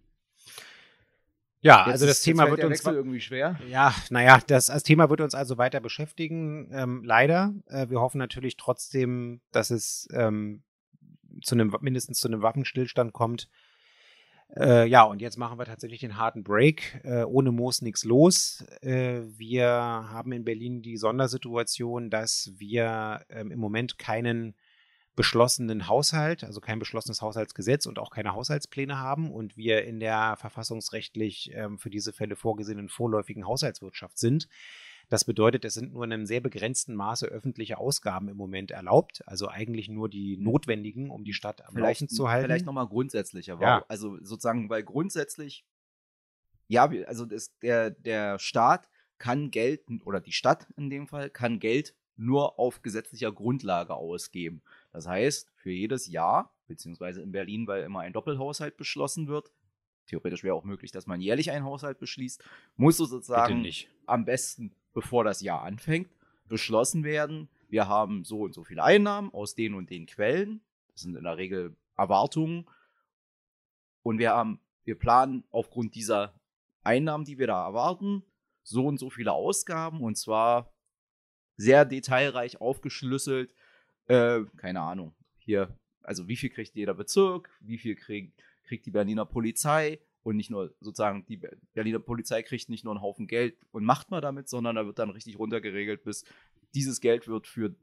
Ja, jetzt also das ist, Thema wird uns irgendwie schwer. Ja, naja, das, das Thema wird uns also weiter beschäftigen. Ähm, leider. Äh, wir hoffen natürlich trotzdem, dass es ähm, zu einem mindestens zu einem Waffenstillstand kommt. Äh, ja, und jetzt machen wir tatsächlich den harten Break. Äh, ohne Moos nichts los. Äh, wir haben in Berlin die Sondersituation, dass wir ähm, im Moment keinen beschlossenen Haushalt, also kein beschlossenes Haushaltsgesetz und auch keine Haushaltspläne haben und wir in der verfassungsrechtlich ähm, für diese Fälle vorgesehenen vorläufigen Haushaltswirtschaft sind. Das bedeutet, es sind nur in einem sehr begrenzten Maße öffentliche Ausgaben im Moment erlaubt, also eigentlich nur die notwendigen, um die Stadt am Laufen zu halten. Vielleicht nochmal grundsätzlicher, ja. also sozusagen, weil grundsätzlich, ja, also das, der, der Staat kann Geld, oder die Stadt in dem Fall, kann Geld nur auf gesetzlicher Grundlage ausgeben. Das heißt, für jedes Jahr, beziehungsweise in Berlin, weil immer ein Doppelhaushalt beschlossen wird, theoretisch wäre auch möglich, dass man jährlich einen Haushalt beschließt, muss sozusagen am besten, bevor das Jahr anfängt, beschlossen werden. Wir haben so und so viele Einnahmen aus den und den Quellen. Das sind in der Regel Erwartungen. Und wir haben, wir planen aufgrund dieser Einnahmen, die wir da erwarten, so und so viele Ausgaben und zwar sehr detailreich aufgeschlüsselt, äh, keine Ahnung, hier, also wie viel kriegt jeder Bezirk, wie viel krieg, kriegt die Berliner Polizei und nicht nur sozusagen, die Berliner Polizei kriegt nicht nur einen Haufen Geld und macht mal damit, sondern da wird dann richtig runtergeregelt, bis dieses Geld wird für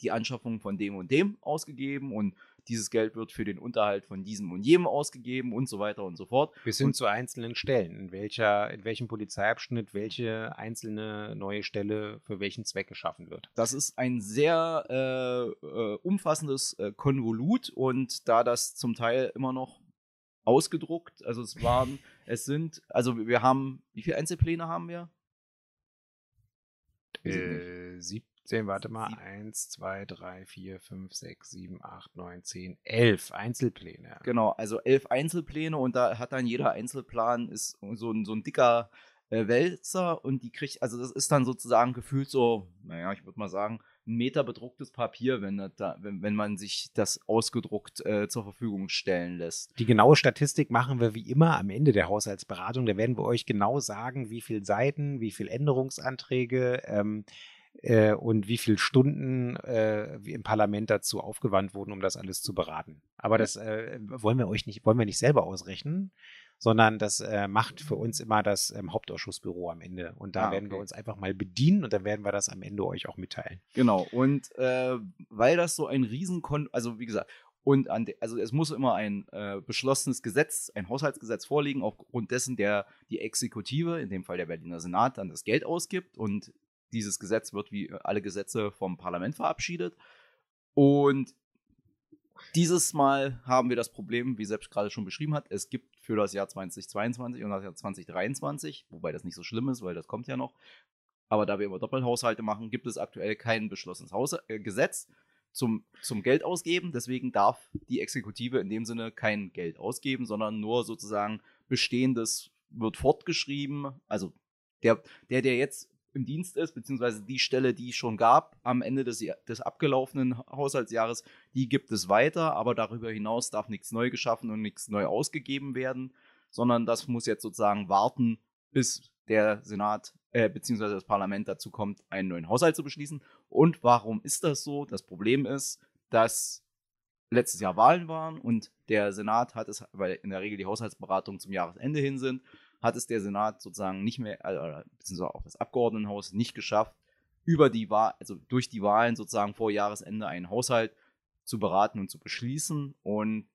die Anschaffung von dem und dem ausgegeben und dieses Geld wird für den Unterhalt von diesem und jenem ausgegeben und so weiter und so fort. Bis hin zu einzelnen Stellen, in, welcher, in welchem Polizeiabschnitt welche einzelne neue Stelle für welchen Zweck geschaffen wird. Das ist ein sehr äh, äh, umfassendes äh, Konvolut und da das zum Teil immer noch ausgedruckt, also es waren, es sind, also wir haben, wie viele Einzelpläne haben wir? Äh, sieb 10, warte mal, 1, 2, 3, 4, 5, 6, 7, 8, 9, 10, 11 Einzelpläne. Genau, also 11 Einzelpläne und da hat dann jeder Einzelplan ist so ein, so ein dicker äh, Wälzer und die kriegt, also das ist dann sozusagen gefühlt so, naja, ich würde mal sagen, ein Meter bedrucktes Papier, wenn, da, wenn, wenn man sich das ausgedruckt äh, zur Verfügung stellen lässt. Die genaue Statistik machen wir wie immer am Ende der Haushaltsberatung. Da werden wir euch genau sagen, wie viele Seiten, wie viele Änderungsanträge, ähm, äh, und wie viele Stunden äh, im Parlament dazu aufgewandt wurden, um das alles zu beraten. Aber das äh, wollen wir euch nicht, wollen wir nicht selber ausrechnen, sondern das äh, macht für uns immer das ähm, Hauptausschussbüro am Ende. Und da ah, werden wir uns einfach mal bedienen und dann werden wir das am Ende euch auch mitteilen. Genau. Und äh, weil das so ein Riesenkon, also wie gesagt, und an also es muss immer ein äh, beschlossenes Gesetz, ein Haushaltsgesetz vorliegen, aufgrund dessen der die Exekutive, in dem Fall der Berliner Senat, dann das Geld ausgibt und dieses Gesetz wird wie alle Gesetze vom Parlament verabschiedet. Und dieses Mal haben wir das Problem, wie selbst gerade schon beschrieben hat, es gibt für das Jahr 2022 und das Jahr 2023, wobei das nicht so schlimm ist, weil das kommt ja noch. Aber da wir immer Doppelhaushalte machen, gibt es aktuell kein beschlossenes Haus äh, Gesetz zum, zum Geld ausgeben. Deswegen darf die Exekutive in dem Sinne kein Geld ausgeben, sondern nur sozusagen Bestehendes wird fortgeschrieben. Also der, der, der jetzt im Dienst ist, beziehungsweise die Stelle, die es schon gab am Ende des, des abgelaufenen Haushaltsjahres, die gibt es weiter, aber darüber hinaus darf nichts neu geschaffen und nichts neu ausgegeben werden, sondern das muss jetzt sozusagen warten, bis der Senat äh, beziehungsweise das Parlament dazu kommt, einen neuen Haushalt zu beschließen. Und warum ist das so? Das Problem ist, dass letztes Jahr Wahlen waren und der Senat hat es, weil in der Regel die Haushaltsberatungen zum Jahresende hin sind, hat es der Senat sozusagen nicht mehr, äh, beziehungsweise auch das Abgeordnetenhaus nicht geschafft, über die Wahl, also durch die Wahlen sozusagen vor Jahresende einen Haushalt zu beraten und zu beschließen. Und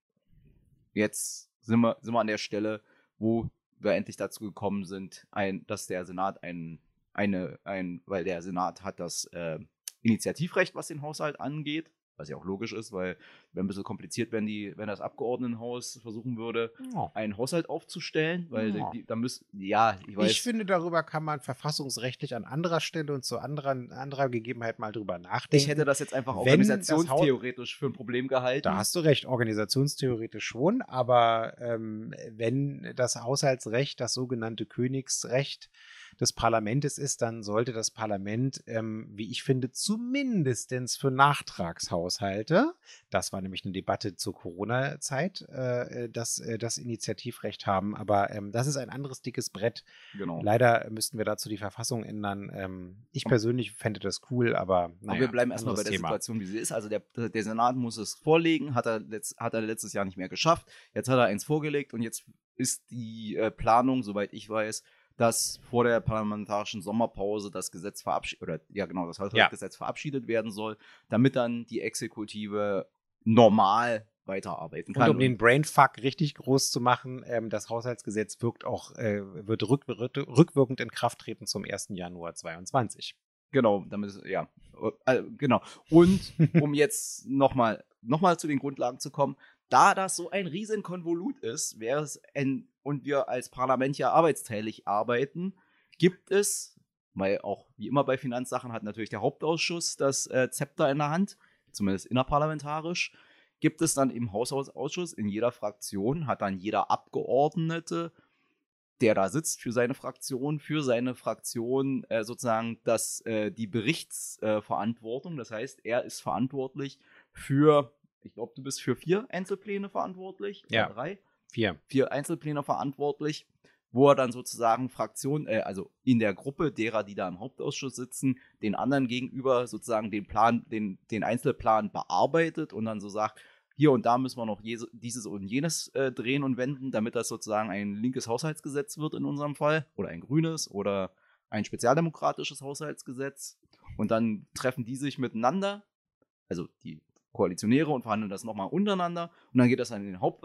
jetzt sind wir, sind wir an der Stelle, wo wir endlich dazu gekommen sind, ein, dass der Senat ein, eine, ein, weil der Senat hat das äh, Initiativrecht, was den Haushalt angeht, was ja auch logisch ist, weil wäre ein bisschen kompliziert, wenn die, wenn das Abgeordnetenhaus versuchen würde, oh. einen Haushalt aufzustellen, weil oh. da müssen, ja, ich weiß. Ich finde, darüber kann man verfassungsrechtlich an anderer Stelle und zu anderen, anderer Gegebenheit mal drüber nachdenken. Ich hätte das jetzt einfach organisationstheoretisch für ein Problem gehalten. Da hast du recht, organisationstheoretisch schon, aber ähm, wenn das Haushaltsrecht, das sogenannte Königsrecht, des Parlaments ist, dann sollte das Parlament, ähm, wie ich finde, zumindestens für Nachtragshaushalte, das war nämlich eine Debatte zur Corona-Zeit, äh, das, äh, das Initiativrecht haben. Aber ähm, das ist ein anderes dickes Brett. Genau. Leider müssten wir dazu die Verfassung ändern. Ähm, ich persönlich fände das cool, aber naja, Aber wir bleiben erstmal bei der Thema. Situation, wie sie ist. Also der, der Senat muss es vorlegen, hat er, letzt, hat er letztes Jahr nicht mehr geschafft. Jetzt hat er eins vorgelegt und jetzt ist die äh, Planung, soweit ich weiß, dass vor der parlamentarischen Sommerpause das Gesetz verabschiedet, oder ja genau, das Haushaltsgesetz ja. verabschiedet werden soll, damit dann die Exekutive normal weiterarbeiten kann. Und um den Brainfuck richtig groß zu machen, ähm, das Haushaltsgesetz wirkt auch, äh, wird rück, rückwirkend in Kraft treten zum 1. Januar 2022. Genau, damit ja, äh, genau. Und um jetzt nochmal noch mal zu den Grundlagen zu kommen, da das so ein riesen Konvolut ist, wäre es ein, und wir als Parlament ja arbeitsteilig arbeiten, gibt es, weil auch wie immer bei Finanzsachen hat natürlich der Hauptausschuss das äh, Zepter in der Hand, zumindest innerparlamentarisch, gibt es dann im Haushaltsausschuss in jeder Fraktion, hat dann jeder Abgeordnete, der da sitzt für seine Fraktion, für seine Fraktion äh, sozusagen das, äh, die Berichtsverantwortung. das heißt, er ist verantwortlich für ich glaube, du bist für vier Einzelpläne verantwortlich. Ja. drei. Vier. Vier Einzelpläne verantwortlich, wo er dann sozusagen Fraktionen, äh, also in der Gruppe derer, die da im Hauptausschuss sitzen, den anderen gegenüber sozusagen den Plan, den, den Einzelplan bearbeitet und dann so sagt, hier und da müssen wir noch dieses und jenes äh, drehen und wenden, damit das sozusagen ein linkes Haushaltsgesetz wird in unserem Fall oder ein grünes oder ein spezialdemokratisches Haushaltsgesetz. Und dann treffen die sich miteinander, also die Koalitionäre und verhandeln das nochmal untereinander und dann geht das dann in den, Haupt,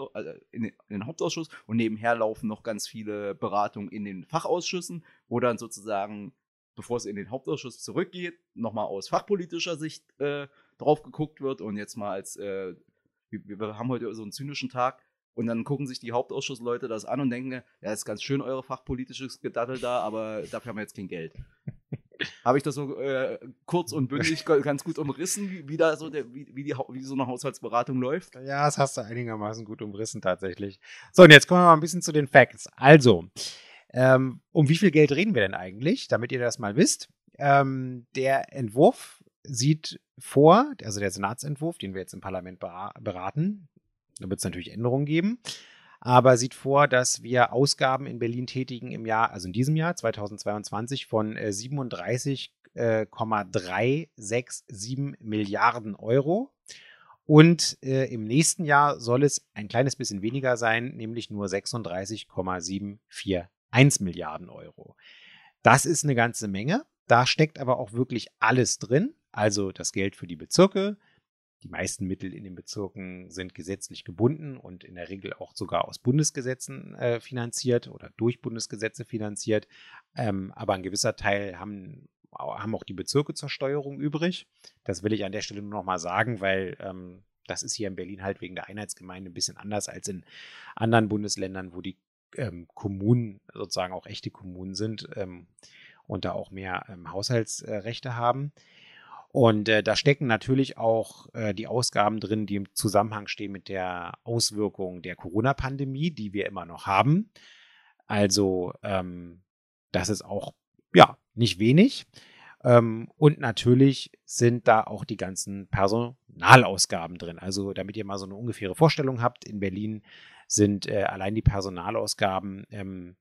den, in den, Hauptausschuss und nebenher laufen noch ganz viele Beratungen in den Fachausschüssen, wo dann sozusagen, bevor es in den Hauptausschuss zurückgeht, nochmal aus fachpolitischer Sicht äh, drauf geguckt wird und jetzt mal als, äh, wir, wir haben heute so einen zynischen Tag, und dann gucken sich die Hauptausschussleute das an und denken, ja, ist ganz schön eure fachpolitisches Gedattel da, aber dafür haben wir jetzt kein Geld. Habe ich das so äh, kurz und bündig ganz gut umrissen, wie, da so der, wie, wie, die, wie so eine Haushaltsberatung läuft? Ja, das hast du einigermaßen gut umrissen tatsächlich. So, und jetzt kommen wir mal ein bisschen zu den Facts. Also, ähm, um wie viel Geld reden wir denn eigentlich, damit ihr das mal wisst? Ähm, der Entwurf sieht vor, also der Senatsentwurf, den wir jetzt im Parlament beraten, da wird es natürlich Änderungen geben, aber sieht vor, dass wir Ausgaben in Berlin tätigen im Jahr, also in diesem Jahr 2022 von 37 7,367 äh, Milliarden Euro. Und äh, im nächsten Jahr soll es ein kleines bisschen weniger sein, nämlich nur 36,741 Milliarden Euro. Das ist eine ganze Menge. Da steckt aber auch wirklich alles drin. Also das Geld für die Bezirke. Die meisten Mittel in den Bezirken sind gesetzlich gebunden und in der Regel auch sogar aus Bundesgesetzen äh, finanziert oder durch Bundesgesetze finanziert. Ähm, aber ein gewisser Teil haben haben auch die Bezirke zur Steuerung übrig. Das will ich an der Stelle nur noch mal sagen, weil ähm, das ist hier in Berlin halt wegen der Einheitsgemeinde ein bisschen anders als in anderen Bundesländern, wo die ähm, Kommunen sozusagen auch echte Kommunen sind ähm, und da auch mehr ähm, Haushaltsrechte haben. Und äh, da stecken natürlich auch äh, die Ausgaben drin, die im Zusammenhang stehen mit der Auswirkung der Corona-Pandemie, die wir immer noch haben. Also ähm, das ist auch ja nicht wenig. Ähm, und natürlich sind da auch die ganzen Personalausgaben drin. Also damit ihr mal so eine ungefähre Vorstellung habt, in Berlin sind äh, allein die Personalausgaben ähm,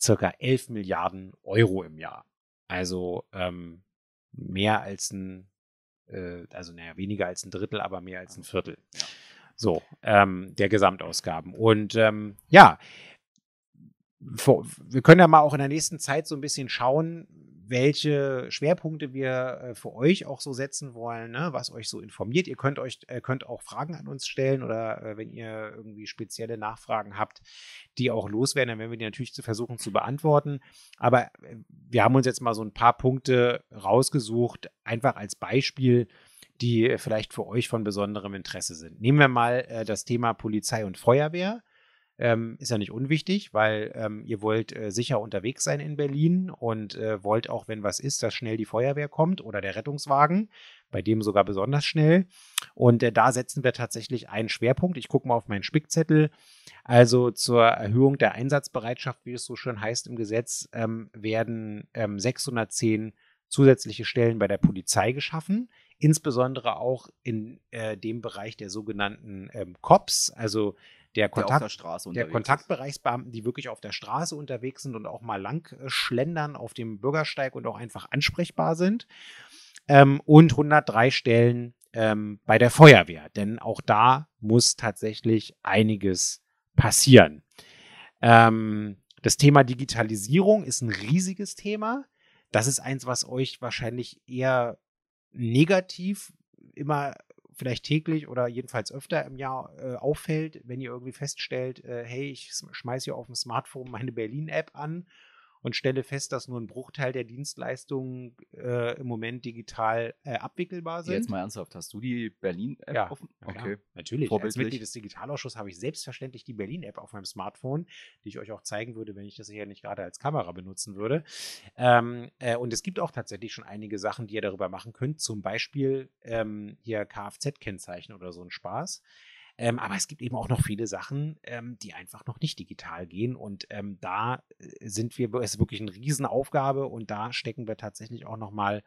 circa 11 Milliarden Euro im Jahr. Also ähm, mehr als ein, äh, also naja, weniger als ein Drittel, aber mehr als ein Viertel. Ja. So, ähm, der Gesamtausgaben. Und ähm, ja, wir können ja mal auch in der nächsten Zeit so ein bisschen schauen, welche Schwerpunkte wir äh, für euch auch so setzen wollen, ne? was euch so informiert. Ihr könnt euch äh, könnt auch Fragen an uns stellen oder äh, wenn ihr irgendwie spezielle Nachfragen habt, die auch loswerden, dann werden wir die natürlich zu versuchen zu beantworten. Aber wir haben uns jetzt mal so ein paar Punkte rausgesucht, einfach als Beispiel, die vielleicht für euch von besonderem Interesse sind. Nehmen wir mal das Thema Polizei und Feuerwehr. Ähm, ist ja nicht unwichtig, weil ähm, ihr wollt äh, sicher unterwegs sein in Berlin und äh, wollt auch, wenn was ist, dass schnell die Feuerwehr kommt oder der Rettungswagen, bei dem sogar besonders schnell. Und äh, da setzen wir tatsächlich einen Schwerpunkt. Ich gucke mal auf meinen Spickzettel. Also zur Erhöhung der Einsatzbereitschaft, wie es so schön heißt im Gesetz, ähm, werden 610 ähm, zusätzliche Stellen bei der Polizei geschaffen insbesondere auch in äh, dem Bereich der sogenannten ähm, COPS, also der, Kontakt, der, Straße der Kontaktbereichsbeamten, die wirklich auf der Straße unterwegs sind und auch mal lang äh, schlendern auf dem Bürgersteig und auch einfach ansprechbar sind. Ähm, und 103 Stellen ähm, bei der Feuerwehr, denn auch da muss tatsächlich einiges passieren. Ähm, das Thema Digitalisierung ist ein riesiges Thema. Das ist eins, was euch wahrscheinlich eher negativ immer vielleicht täglich oder jedenfalls öfter im Jahr äh, auffällt, wenn ihr irgendwie feststellt, äh, hey, ich schmeiße hier auf dem Smartphone meine Berlin-App an und stelle fest, dass nur ein Bruchteil der Dienstleistungen äh, im Moment digital äh, abwickelbar sind. Jetzt mal ernsthaft, hast du die Berlin-App ja, offen? Okay. Natürlich. Als Mitglied des Digitalausschusses habe ich selbstverständlich die Berlin-App auf meinem Smartphone, die ich euch auch zeigen würde, wenn ich das hier nicht gerade als Kamera benutzen würde. Ähm, äh, und es gibt auch tatsächlich schon einige Sachen, die ihr darüber machen könnt. Zum Beispiel ähm, hier Kfz-Kennzeichen oder so ein Spaß. Ähm, aber es gibt eben auch noch viele Sachen, ähm, die einfach noch nicht digital gehen. Und ähm, da äh, sind wir, es ist wirklich eine Riesenaufgabe und da stecken wir tatsächlich auch nochmal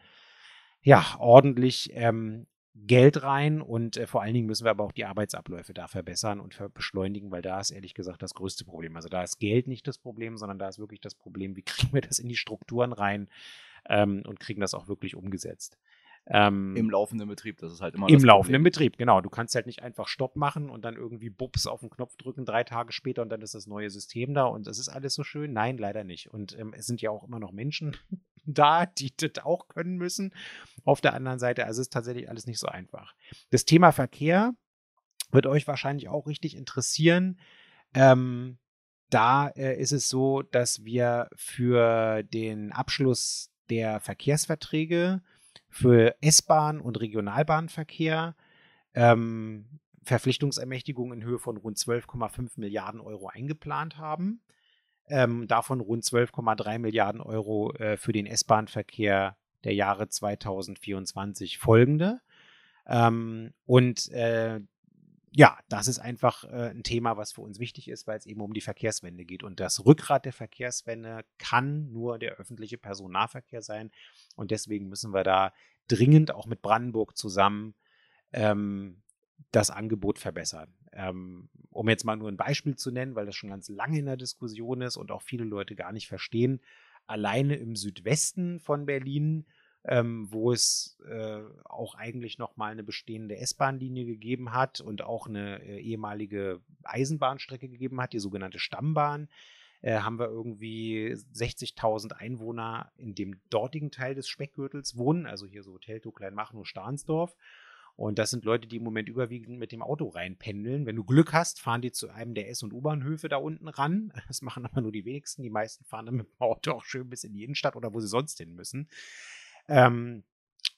ja, ordentlich ähm, Geld rein und äh, vor allen Dingen müssen wir aber auch die Arbeitsabläufe da verbessern und beschleunigen, weil da ist ehrlich gesagt das größte Problem. Also da ist Geld nicht das Problem, sondern da ist wirklich das Problem, wie kriegen wir das in die Strukturen rein ähm, und kriegen das auch wirklich umgesetzt. Ähm, Im laufenden Betrieb, das ist halt immer. Im laufenden Betrieb, genau. Du kannst halt nicht einfach Stopp machen und dann irgendwie Bups auf den Knopf drücken, drei Tage später und dann ist das neue System da und das ist alles so schön. Nein, leider nicht. Und ähm, es sind ja auch immer noch Menschen da, die das auch können müssen. Auf der anderen Seite, also ist tatsächlich alles nicht so einfach. Das Thema Verkehr wird euch wahrscheinlich auch richtig interessieren. Ähm, da äh, ist es so, dass wir für den Abschluss der Verkehrsverträge für S-Bahn und Regionalbahnverkehr ähm, Verpflichtungsermächtigungen in Höhe von rund 12,5 Milliarden Euro eingeplant haben. Ähm, davon rund 12,3 Milliarden Euro äh, für den S-Bahn-Verkehr der Jahre 2024 folgende. Ähm, und äh, ja, das ist einfach äh, ein Thema, was für uns wichtig ist, weil es eben um die Verkehrswende geht. Und das Rückgrat der Verkehrswende kann nur der öffentliche Personennahverkehr sein. Und deswegen müssen wir da dringend auch mit Brandenburg zusammen ähm, das Angebot verbessern. Ähm, um jetzt mal nur ein Beispiel zu nennen, weil das schon ganz lange in der Diskussion ist und auch viele Leute gar nicht verstehen. Alleine im Südwesten von Berlin ähm, wo es äh, auch eigentlich noch mal eine bestehende S-Bahn-Linie gegeben hat und auch eine äh, ehemalige Eisenbahnstrecke gegeben hat, die sogenannte Stammbahn. Äh, haben wir irgendwie 60.000 Einwohner in dem dortigen Teil des Speckgürtels wohnen, also hier so Teltow, Kleinmachnow, Stahnsdorf. Und das sind Leute, die im Moment überwiegend mit dem Auto reinpendeln. Wenn du Glück hast, fahren die zu einem der S- und U-Bahnhöfe da unten ran. Das machen aber nur die wenigsten. Die meisten fahren dann mit dem Auto auch schön bis in die Innenstadt oder wo sie sonst hin müssen. Ähm,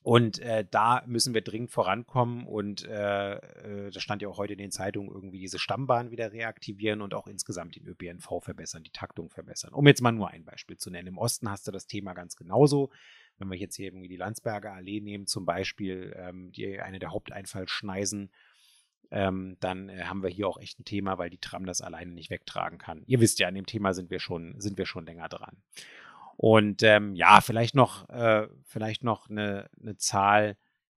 und äh, da müssen wir dringend vorankommen. Und äh, äh, das stand ja auch heute in den Zeitungen, irgendwie diese Stammbahn wieder reaktivieren und auch insgesamt den ÖPNV verbessern, die Taktung verbessern. Um jetzt mal nur ein Beispiel zu nennen. Im Osten hast du das Thema ganz genauso. Wenn wir jetzt hier irgendwie die Landsberger Allee nehmen, zum Beispiel, ähm, die eine der Haupteinfallschneisen, ähm, dann äh, haben wir hier auch echt ein Thema, weil die Tram das alleine nicht wegtragen kann. Ihr wisst ja, an dem Thema sind wir schon, sind wir schon länger dran. Und ähm, ja, vielleicht noch, äh, vielleicht noch eine, eine, Zahl,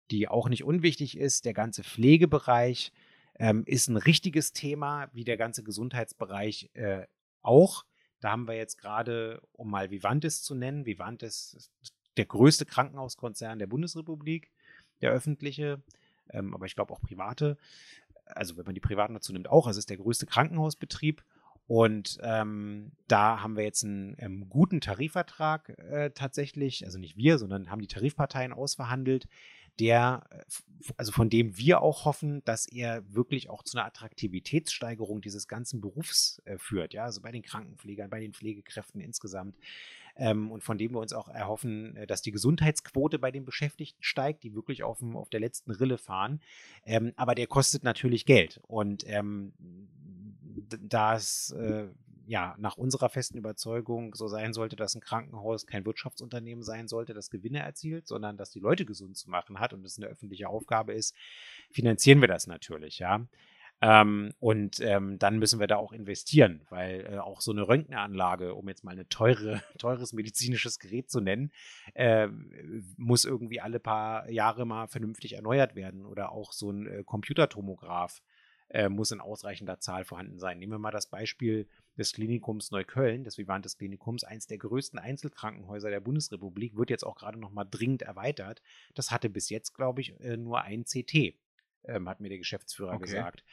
die auch nicht unwichtig ist. Der ganze Pflegebereich ähm, ist ein richtiges Thema, wie der ganze Gesundheitsbereich äh, auch. Da haben wir jetzt gerade, um mal Vivantes zu nennen, Vivantes ist der größte Krankenhauskonzern der Bundesrepublik, der öffentliche, ähm, aber ich glaube auch private. Also wenn man die privaten dazu nimmt, auch. Also es ist der größte Krankenhausbetrieb. Und ähm, da haben wir jetzt einen ähm, guten Tarifvertrag äh, tatsächlich, also nicht wir, sondern haben die Tarifparteien ausverhandelt, der, äh, also von dem wir auch hoffen, dass er wirklich auch zu einer Attraktivitätssteigerung dieses ganzen Berufs äh, führt, ja, also bei den Krankenpflegern, bei den Pflegekräften insgesamt, ähm, und von dem wir uns auch erhoffen, äh, dass die Gesundheitsquote bei den Beschäftigten steigt, die wirklich auf, dem, auf der letzten Rille fahren. Ähm, aber der kostet natürlich Geld. Und ähm, da es äh, ja nach unserer festen Überzeugung so sein sollte, dass ein Krankenhaus kein Wirtschaftsunternehmen sein sollte, das Gewinne erzielt, sondern dass die Leute gesund zu machen hat und es eine öffentliche Aufgabe ist, finanzieren wir das natürlich, ja. Ähm, und ähm, dann müssen wir da auch investieren, weil äh, auch so eine Röntgenanlage, um jetzt mal ein teure, teures medizinisches Gerät zu nennen, äh, muss irgendwie alle paar Jahre mal vernünftig erneuert werden. Oder auch so ein äh, Computertomograph äh, muss in ausreichender Zahl vorhanden sein. Nehmen wir mal das Beispiel des Klinikums Neukölln, des Vivantes Klinikums, eines der größten Einzelkrankenhäuser der Bundesrepublik, wird jetzt auch gerade noch mal dringend erweitert. Das hatte bis jetzt, glaube ich, äh, nur ein CT ähm, hat mir der Geschäftsführer okay. gesagt.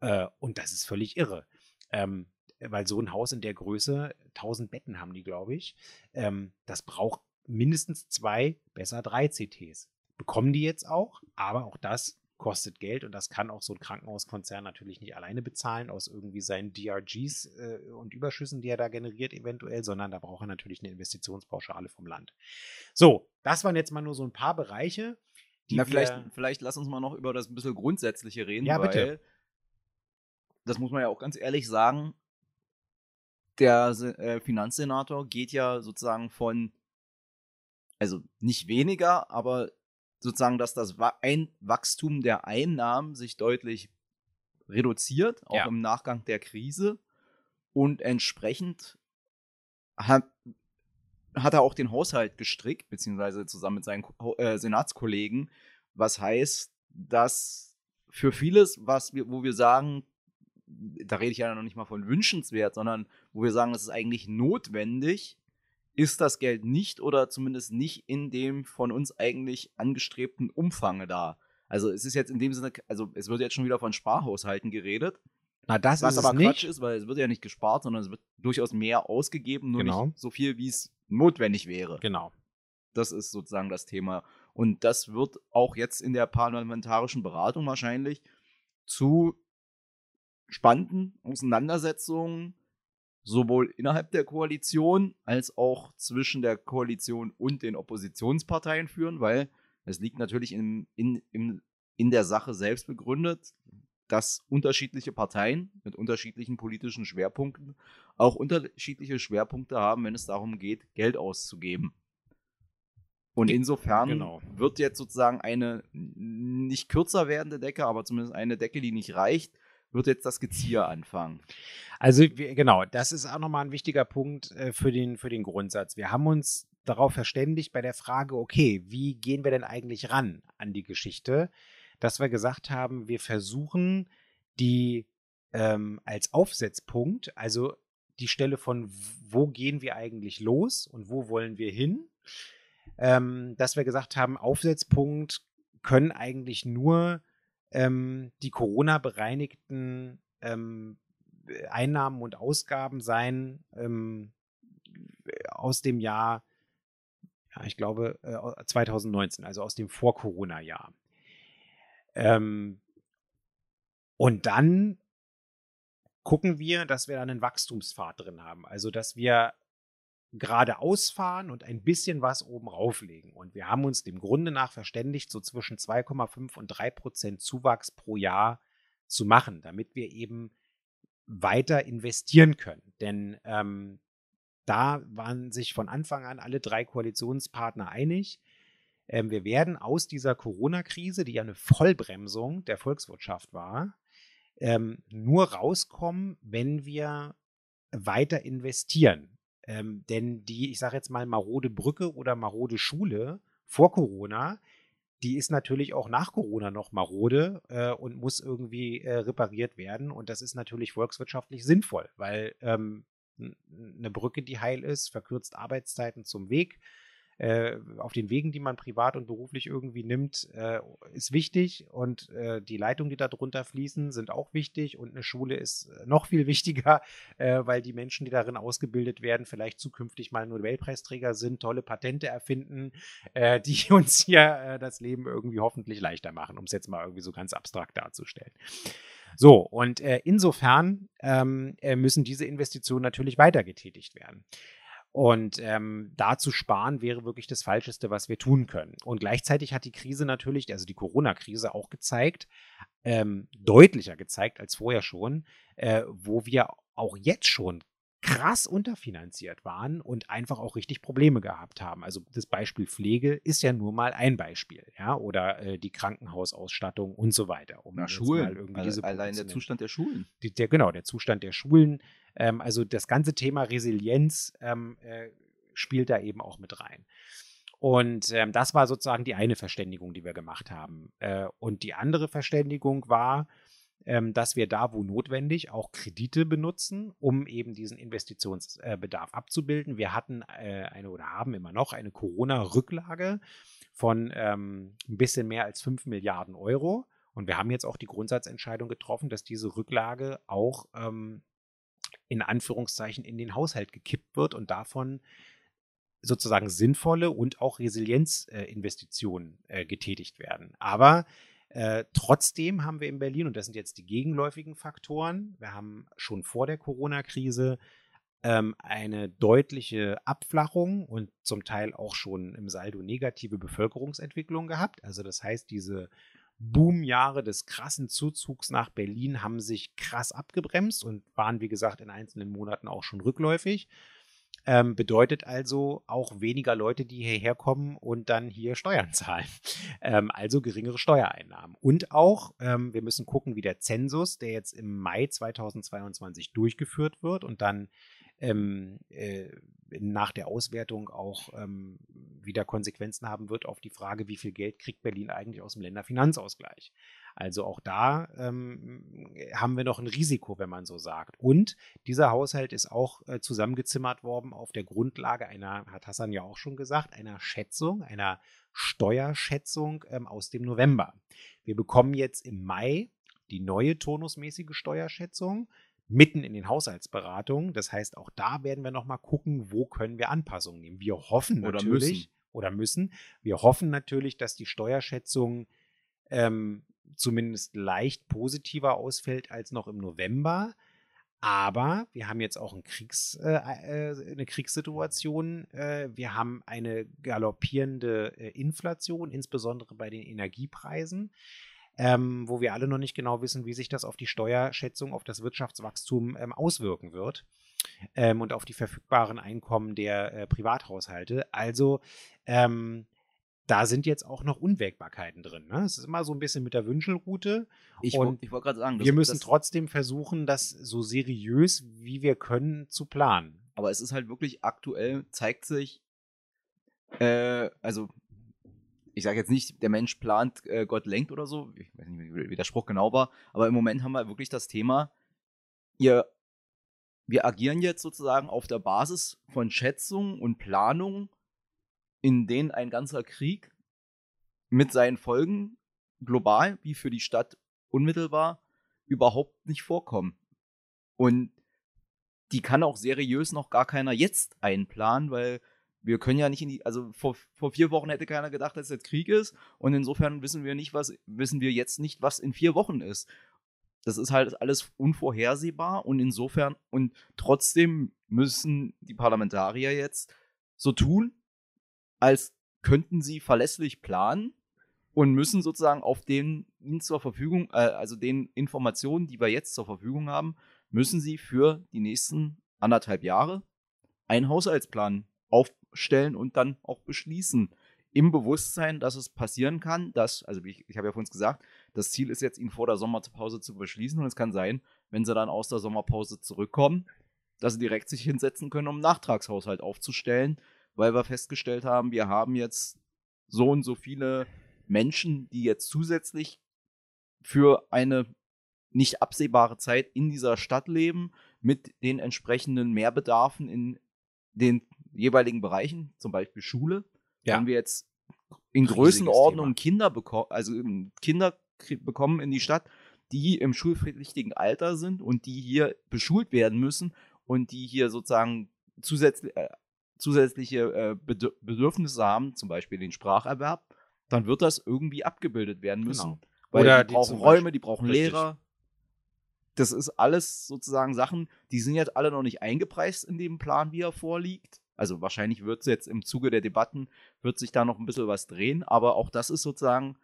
Äh, und das ist völlig irre. Ähm, weil so ein Haus in der Größe, 1000 Betten haben die, glaube ich, ähm, das braucht mindestens zwei, besser drei CTs. Bekommen die jetzt auch, aber auch das kostet Geld und das kann auch so ein Krankenhauskonzern natürlich nicht alleine bezahlen aus irgendwie seinen DRGs äh, und Überschüssen, die er da generiert eventuell, sondern da braucht er natürlich eine Investitionspauschale vom Land. So, das waren jetzt mal nur so ein paar Bereiche. Na, vielleicht, vielleicht lass uns mal noch über das ein bisschen Grundsätzliche reden. Ja, bitte. Das muss man ja auch ganz ehrlich sagen. Der äh, Finanzsenator geht ja sozusagen von, also nicht weniger, aber sozusagen, dass das Wachstum der Einnahmen sich deutlich reduziert, auch ja. im Nachgang der Krise. Und entsprechend hat, hat er auch den Haushalt gestrickt, beziehungsweise zusammen mit seinen äh, Senatskollegen, was heißt, dass für vieles, was wir, wo wir sagen, da rede ich ja noch nicht mal von wünschenswert, sondern wo wir sagen, es ist eigentlich notwendig, ist das Geld nicht oder zumindest nicht in dem von uns eigentlich angestrebten Umfang da. Also es ist jetzt in dem Sinne, also es wird jetzt schon wieder von Sparhaushalten geredet. Na, das was ist aber Quatsch nicht. ist, weil es wird ja nicht gespart, sondern es wird durchaus mehr ausgegeben, nur genau. nicht so viel, wie es notwendig wäre. Genau. Das ist sozusagen das Thema. Und das wird auch jetzt in der parlamentarischen Beratung wahrscheinlich zu spannenden Auseinandersetzungen sowohl innerhalb der Koalition als auch zwischen der Koalition und den Oppositionsparteien führen, weil es liegt natürlich in, in, in, in der Sache selbst begründet, dass unterschiedliche Parteien mit unterschiedlichen politischen Schwerpunkten auch unterschiedliche Schwerpunkte haben, wenn es darum geht, Geld auszugeben. Und insofern genau. wird jetzt sozusagen eine nicht kürzer werdende Decke, aber zumindest eine Decke, die nicht reicht, wird jetzt das Gezier anfangen. Also genau, das ist auch nochmal ein wichtiger Punkt äh, für, den, für den Grundsatz. Wir haben uns darauf verständigt bei der Frage, okay, wie gehen wir denn eigentlich ran an die Geschichte, dass wir gesagt haben, wir versuchen die ähm, als Aufsetzpunkt, also die Stelle von wo gehen wir eigentlich los und wo wollen wir hin, ähm, dass wir gesagt haben, Aufsetzpunkt können eigentlich nur ähm, die Corona-bereinigten ähm, Einnahmen und Ausgaben sein ähm, aus dem Jahr, ja, ich glaube, äh, 2019, also aus dem Vor-Corona-Jahr. Ähm, und dann gucken wir, dass wir dann einen Wachstumspfad drin haben. Also, dass wir geradeaus fahren und ein bisschen was oben rauflegen. Und wir haben uns dem Grunde nach verständigt, so zwischen 2,5 und 3 Prozent Zuwachs pro Jahr zu machen, damit wir eben weiter investieren können. Denn ähm, da waren sich von Anfang an alle drei Koalitionspartner einig. Ähm, wir werden aus dieser Corona-Krise, die ja eine Vollbremsung der Volkswirtschaft war, ähm, nur rauskommen, wenn wir weiter investieren. Ähm, denn die, ich sage jetzt mal, marode Brücke oder marode Schule vor Corona, die ist natürlich auch nach Corona noch marode äh, und muss irgendwie äh, repariert werden. Und das ist natürlich volkswirtschaftlich sinnvoll, weil ähm, eine Brücke, die heil ist, verkürzt Arbeitszeiten zum Weg, äh, auf den Wegen, die man privat und beruflich irgendwie nimmt, äh, ist wichtig und äh, die Leitungen, die da drunter fließen, sind auch wichtig und eine Schule ist äh, noch viel wichtiger, äh, weil die Menschen, die darin ausgebildet werden, vielleicht zukünftig mal Nobelpreisträger sind, tolle Patente erfinden, die uns hier das Leben irgendwie hoffentlich leichter machen, um es jetzt mal irgendwie so ganz abstrakt darzustellen. So, und äh, insofern ähm, müssen diese Investitionen natürlich weiter getätigt werden. Und ähm, da zu sparen wäre wirklich das Falscheste, was wir tun können. Und gleichzeitig hat die Krise natürlich, also die Corona-Krise auch gezeigt, ähm, deutlicher gezeigt als vorher schon, äh, wo wir auch jetzt schon krass unterfinanziert waren und einfach auch richtig Probleme gehabt haben. Also das Beispiel Pflege ist ja nur mal ein Beispiel, ja, oder äh, die Krankenhausausstattung und so weiter. Um Na, Schulen, also allein der Zustand der Schulen. Die, der, genau, der Zustand der Schulen. Ähm, also das ganze Thema Resilienz ähm, äh, spielt da eben auch mit rein. Und ähm, das war sozusagen die eine Verständigung, die wir gemacht haben. Äh, und die andere Verständigung war, dass wir da, wo notwendig, auch Kredite benutzen, um eben diesen Investitionsbedarf abzubilden. Wir hatten äh, eine oder haben immer noch eine Corona-Rücklage von ähm, ein bisschen mehr als 5 Milliarden Euro. Und wir haben jetzt auch die Grundsatzentscheidung getroffen, dass diese Rücklage auch ähm, in Anführungszeichen in den Haushalt gekippt wird und davon sozusagen sinnvolle und auch Resilienzinvestitionen äh, äh, getätigt werden. Aber äh, trotzdem haben wir in Berlin, und das sind jetzt die gegenläufigen Faktoren, wir haben schon vor der Corona-Krise ähm, eine deutliche Abflachung und zum Teil auch schon im Saldo negative Bevölkerungsentwicklung gehabt. Also das heißt, diese Boomjahre des krassen Zuzugs nach Berlin haben sich krass abgebremst und waren, wie gesagt, in einzelnen Monaten auch schon rückläufig. Ähm, bedeutet also auch weniger Leute, die hierher kommen und dann hier Steuern zahlen. Ähm, also geringere Steuereinnahmen. Und auch, ähm, wir müssen gucken, wie der Zensus, der jetzt im Mai 2022 durchgeführt wird und dann ähm, äh, nach der Auswertung auch ähm, wieder Konsequenzen haben wird auf die Frage, wie viel Geld kriegt Berlin eigentlich aus dem Länderfinanzausgleich. Also auch da ähm, haben wir noch ein Risiko, wenn man so sagt. Und dieser Haushalt ist auch äh, zusammengezimmert worden auf der Grundlage einer, hat Hassan ja auch schon gesagt, einer Schätzung, einer Steuerschätzung ähm, aus dem November. Wir bekommen jetzt im Mai die neue turnusmäßige Steuerschätzung mitten in den Haushaltsberatungen. Das heißt, auch da werden wir nochmal gucken, wo können wir Anpassungen nehmen. Wir hoffen oder natürlich müssen. oder müssen. Wir hoffen natürlich, dass die Steuerschätzung ähm, zumindest leicht positiver ausfällt als noch im November. Aber wir haben jetzt auch ein Kriegs, äh, äh, eine Kriegssituation. Äh, wir haben eine galoppierende äh, Inflation, insbesondere bei den Energiepreisen ähm, wo wir alle noch nicht genau wissen, wie sich das auf die Steuerschätzung, auf das Wirtschaftswachstum ähm, auswirken wird ähm, und auf die verfügbaren Einkommen der äh, Privathaushalte. Also ähm, da sind jetzt auch noch Unwägbarkeiten drin. Ne? Es ist immer so ein bisschen mit der Wünschelroute. Ich, und ich wollte gerade sagen, das, wir müssen das, trotzdem versuchen, das so seriös wie wir können zu planen. Aber es ist halt wirklich aktuell, zeigt sich, äh, also ich sage jetzt nicht, der Mensch plant, äh, Gott lenkt oder so, ich weiß nicht, wie, wie der Spruch genau war, aber im Moment haben wir wirklich das Thema, ihr, wir agieren jetzt sozusagen auf der Basis von Schätzungen und Planungen in denen ein ganzer Krieg mit seinen Folgen global wie für die Stadt unmittelbar überhaupt nicht vorkommen. Und die kann auch seriös noch gar keiner jetzt einplanen, weil wir können ja nicht in die, also vor, vor vier Wochen hätte keiner gedacht, dass jetzt Krieg ist und insofern wissen wir nicht, was, wissen wir jetzt nicht, was in vier Wochen ist. Das ist halt alles unvorhersehbar und insofern und trotzdem müssen die Parlamentarier jetzt so tun, als könnten sie verlässlich planen und müssen sozusagen auf den ihnen zur Verfügung, äh, also den Informationen, die wir jetzt zur Verfügung haben, müssen sie für die nächsten anderthalb Jahre einen Haushaltsplan aufstellen und dann auch beschließen. Im Bewusstsein, dass es passieren kann, dass, also ich, ich habe ja vorhin gesagt, das Ziel ist jetzt, ihn vor der Sommerpause zu beschließen und es kann sein, wenn sie dann aus der Sommerpause zurückkommen, dass sie direkt sich hinsetzen können, um einen Nachtragshaushalt aufzustellen, weil wir festgestellt haben, wir haben jetzt so und so viele Menschen, die jetzt zusätzlich für eine nicht absehbare Zeit in dieser Stadt leben, mit den entsprechenden Mehrbedarfen in den jeweiligen Bereichen, zum Beispiel Schule. Ja. Wenn wir jetzt in Größenordnung Kinder bekommen, also Kinder bekommen in die Stadt, die im schulpflichtigen Alter sind und die hier beschult werden müssen und die hier sozusagen zusätzlich, äh, zusätzliche äh, Bedürfnisse haben, zum Beispiel den Spracherwerb, dann wird das irgendwie abgebildet werden müssen. Genau. Weil Oder die brauchen die Räume, die brauchen Richtig. Lehrer. Das ist alles sozusagen Sachen, die sind jetzt alle noch nicht eingepreist in dem Plan, wie er vorliegt. Also wahrscheinlich wird es jetzt im Zuge der Debatten, wird sich da noch ein bisschen was drehen, aber auch das ist sozusagen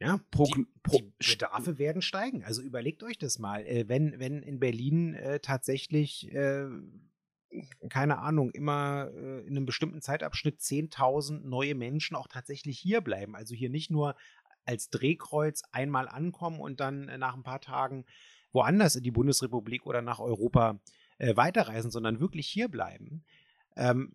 ja, die, die Bedarfe werden steigen. Also überlegt euch das mal. Äh, wenn, wenn in Berlin äh, tatsächlich, äh, keine Ahnung, immer äh, in einem bestimmten Zeitabschnitt 10.000 neue Menschen auch tatsächlich hier bleiben, also hier nicht nur als Drehkreuz einmal ankommen und dann äh, nach ein paar Tagen woanders in die Bundesrepublik oder nach Europa äh, weiterreisen, sondern wirklich hier bleiben, ähm,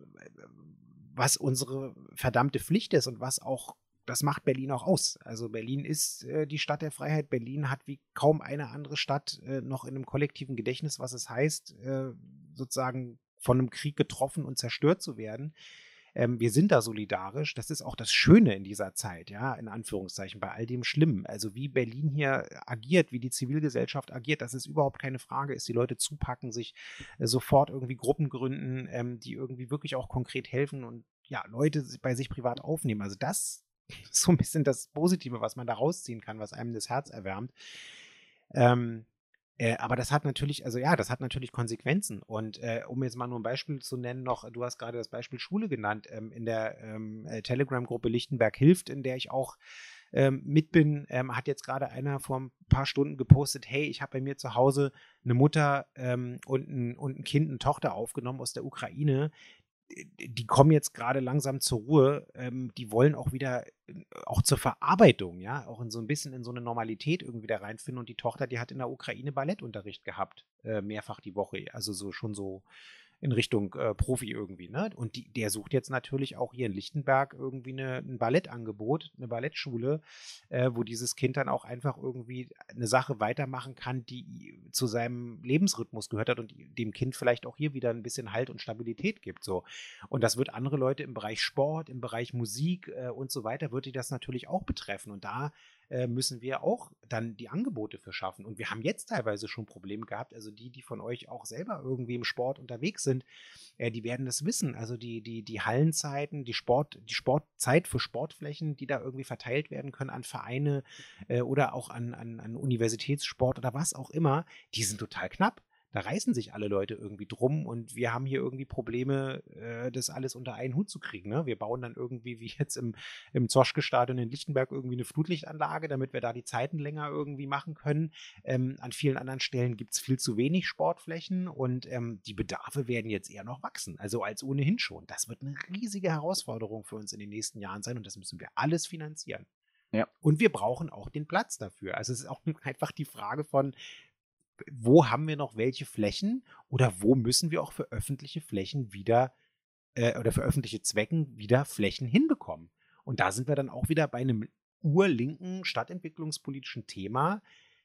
was unsere verdammte Pflicht ist und was auch, das macht Berlin auch aus. Also Berlin ist äh, die Stadt der Freiheit. Berlin hat wie kaum eine andere Stadt äh, noch in einem kollektiven Gedächtnis, was es heißt, äh, sozusagen von einem Krieg getroffen und zerstört zu werden. Ähm, wir sind da solidarisch. Das ist auch das Schöne in dieser Zeit, ja, in Anführungszeichen, bei all dem Schlimmen. Also wie Berlin hier agiert, wie die Zivilgesellschaft agiert, das ist überhaupt keine Frage ist. Die Leute zupacken, sich äh, sofort irgendwie Gruppen gründen, ähm, die irgendwie wirklich auch konkret helfen und ja, Leute bei sich privat aufnehmen. Also das ist so ein bisschen das Positive, was man da rausziehen kann, was einem das Herz erwärmt. Ähm, äh, aber das hat natürlich, also ja, das hat natürlich Konsequenzen. Und äh, um jetzt mal nur ein Beispiel zu nennen, noch, du hast gerade das Beispiel Schule genannt, ähm, in der ähm, äh, Telegram-Gruppe Lichtenberg hilft, in der ich auch ähm, mit bin, ähm, hat jetzt gerade einer vor ein paar Stunden gepostet, hey, ich habe bei mir zu Hause eine Mutter ähm, und, ein, und ein Kind, eine Tochter aufgenommen aus der Ukraine, die kommen jetzt gerade langsam zur Ruhe, ähm, die wollen auch wieder, äh, auch zur Verarbeitung, ja, auch in so ein bisschen in so eine Normalität irgendwie da reinfinden. Und die Tochter, die hat in der Ukraine Ballettunterricht gehabt, äh, mehrfach die Woche, also so schon so in Richtung äh, Profi irgendwie, ne? Und die, der sucht jetzt natürlich auch hier in Lichtenberg irgendwie eine, ein Ballettangebot, eine Ballettschule, äh, wo dieses Kind dann auch einfach irgendwie eine Sache weitermachen kann, die zu seinem Lebensrhythmus gehört hat und dem Kind vielleicht auch hier wieder ein bisschen Halt und Stabilität gibt. So. Und das wird andere Leute im Bereich Sport, im Bereich Musik äh, und so weiter, wird die das natürlich auch betreffen. Und da äh, müssen wir auch dann die Angebote für schaffen. Und wir haben jetzt teilweise schon Probleme gehabt. Also die, die von euch auch selber irgendwie im Sport unterwegs sind, äh, die werden das wissen. Also die, die, die Hallenzeiten, die Sport, die Sportzeit für Sportflächen, die da irgendwie verteilt werden können an Vereine äh, oder auch an, an, an Universitätssport oder was auch immer, die sind total knapp da reißen sich alle Leute irgendwie drum und wir haben hier irgendwie Probleme, äh, das alles unter einen Hut zu kriegen. Ne? Wir bauen dann irgendwie, wie jetzt im, im Zoschke-Stadion in Lichtenberg, irgendwie eine Flutlichtanlage, damit wir da die Zeiten länger irgendwie machen können. Ähm, an vielen anderen Stellen gibt es viel zu wenig Sportflächen und ähm, die Bedarfe werden jetzt eher noch wachsen, also als ohnehin schon. Das wird eine riesige Herausforderung für uns in den nächsten Jahren sein und das müssen wir alles finanzieren. Ja. Und wir brauchen auch den Platz dafür. Also es ist auch einfach die Frage von, wo haben wir noch welche Flächen oder wo müssen wir auch für öffentliche Flächen wieder äh, oder für öffentliche Zwecken wieder Flächen hinbekommen. Und da sind wir dann auch wieder bei einem urlinken stadtentwicklungspolitischen Thema.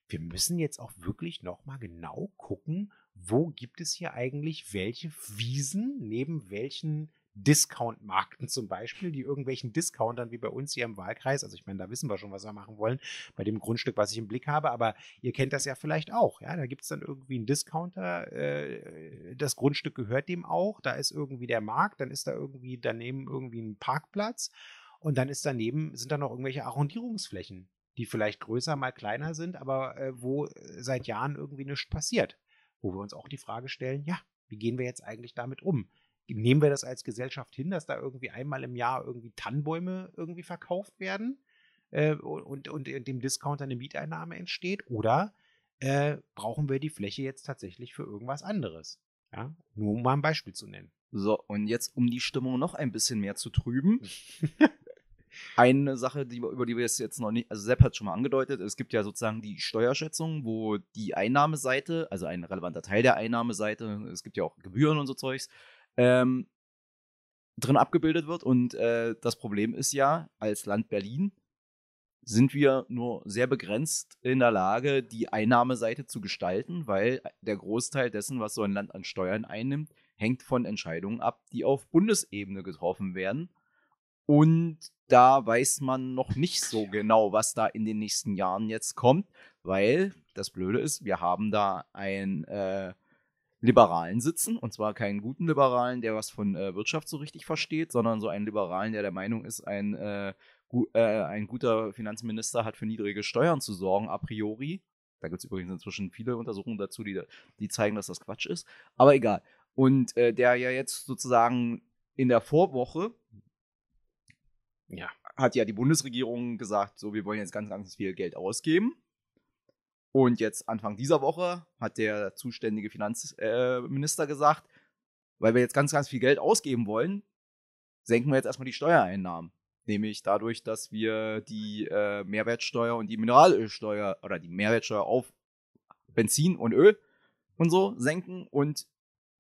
Wir müssen jetzt auch wirklich nochmal genau gucken, wo gibt es hier eigentlich welche Wiesen neben welchen Discount-Markten zum Beispiel, die irgendwelchen Discountern wie bei uns hier im Wahlkreis, also ich meine, da wissen wir schon, was wir machen wollen, bei dem Grundstück, was ich im Blick habe, aber ihr kennt das ja vielleicht auch, ja, da gibt es dann irgendwie einen Discounter, äh, das Grundstück gehört dem auch, da ist irgendwie der Markt, dann ist da irgendwie daneben irgendwie ein Parkplatz und dann ist daneben, sind da noch irgendwelche Arrondierungsflächen, die vielleicht größer, mal kleiner sind, aber äh, wo seit Jahren irgendwie nichts passiert. Wo wir uns auch die Frage stellen, ja, wie gehen wir jetzt eigentlich damit um? Nehmen wir das als Gesellschaft hin, dass da irgendwie einmal im Jahr irgendwie Tannenbäume irgendwie verkauft werden äh, und, und in dem Discounter eine Mieteinnahme entsteht? Oder äh, brauchen wir die Fläche jetzt tatsächlich für irgendwas anderes? Ja, nur um mal ein Beispiel zu nennen. So, und jetzt, um die Stimmung noch ein bisschen mehr zu trüben. Eine Sache, die, über die wir es jetzt noch nicht, also Sepp hat schon mal angedeutet, es gibt ja sozusagen die Steuerschätzung, wo die Einnahmeseite, also ein relevanter Teil der Einnahmeseite, es gibt ja auch Gebühren und so Zeugs, ähm, drin abgebildet wird. Und äh, das Problem ist ja, als Land Berlin sind wir nur sehr begrenzt in der Lage, die Einnahmeseite zu gestalten, weil der Großteil dessen, was so ein Land an Steuern einnimmt, hängt von Entscheidungen ab, die auf Bundesebene getroffen werden. Und da weiß man noch nicht so genau, was da in den nächsten Jahren jetzt kommt, weil das Blöde ist, wir haben da einen äh, Liberalen sitzen, und zwar keinen guten Liberalen, der was von äh, Wirtschaft so richtig versteht, sondern so einen Liberalen, der der Meinung ist, ein, äh, gu äh, ein guter Finanzminister hat für niedrige Steuern zu sorgen, a priori. Da gibt es übrigens inzwischen viele Untersuchungen dazu, die, die zeigen, dass das Quatsch ist. Aber egal. Und äh, der ja jetzt sozusagen in der Vorwoche ja. hat ja die Bundesregierung gesagt, so, wir wollen jetzt ganz, ganz viel Geld ausgeben. Und jetzt Anfang dieser Woche hat der zuständige Finanzminister äh, gesagt, weil wir jetzt ganz, ganz viel Geld ausgeben wollen, senken wir jetzt erstmal die Steuereinnahmen. Nämlich dadurch, dass wir die äh, Mehrwertsteuer und die Mineralölsteuer oder die Mehrwertsteuer auf Benzin und Öl und so senken und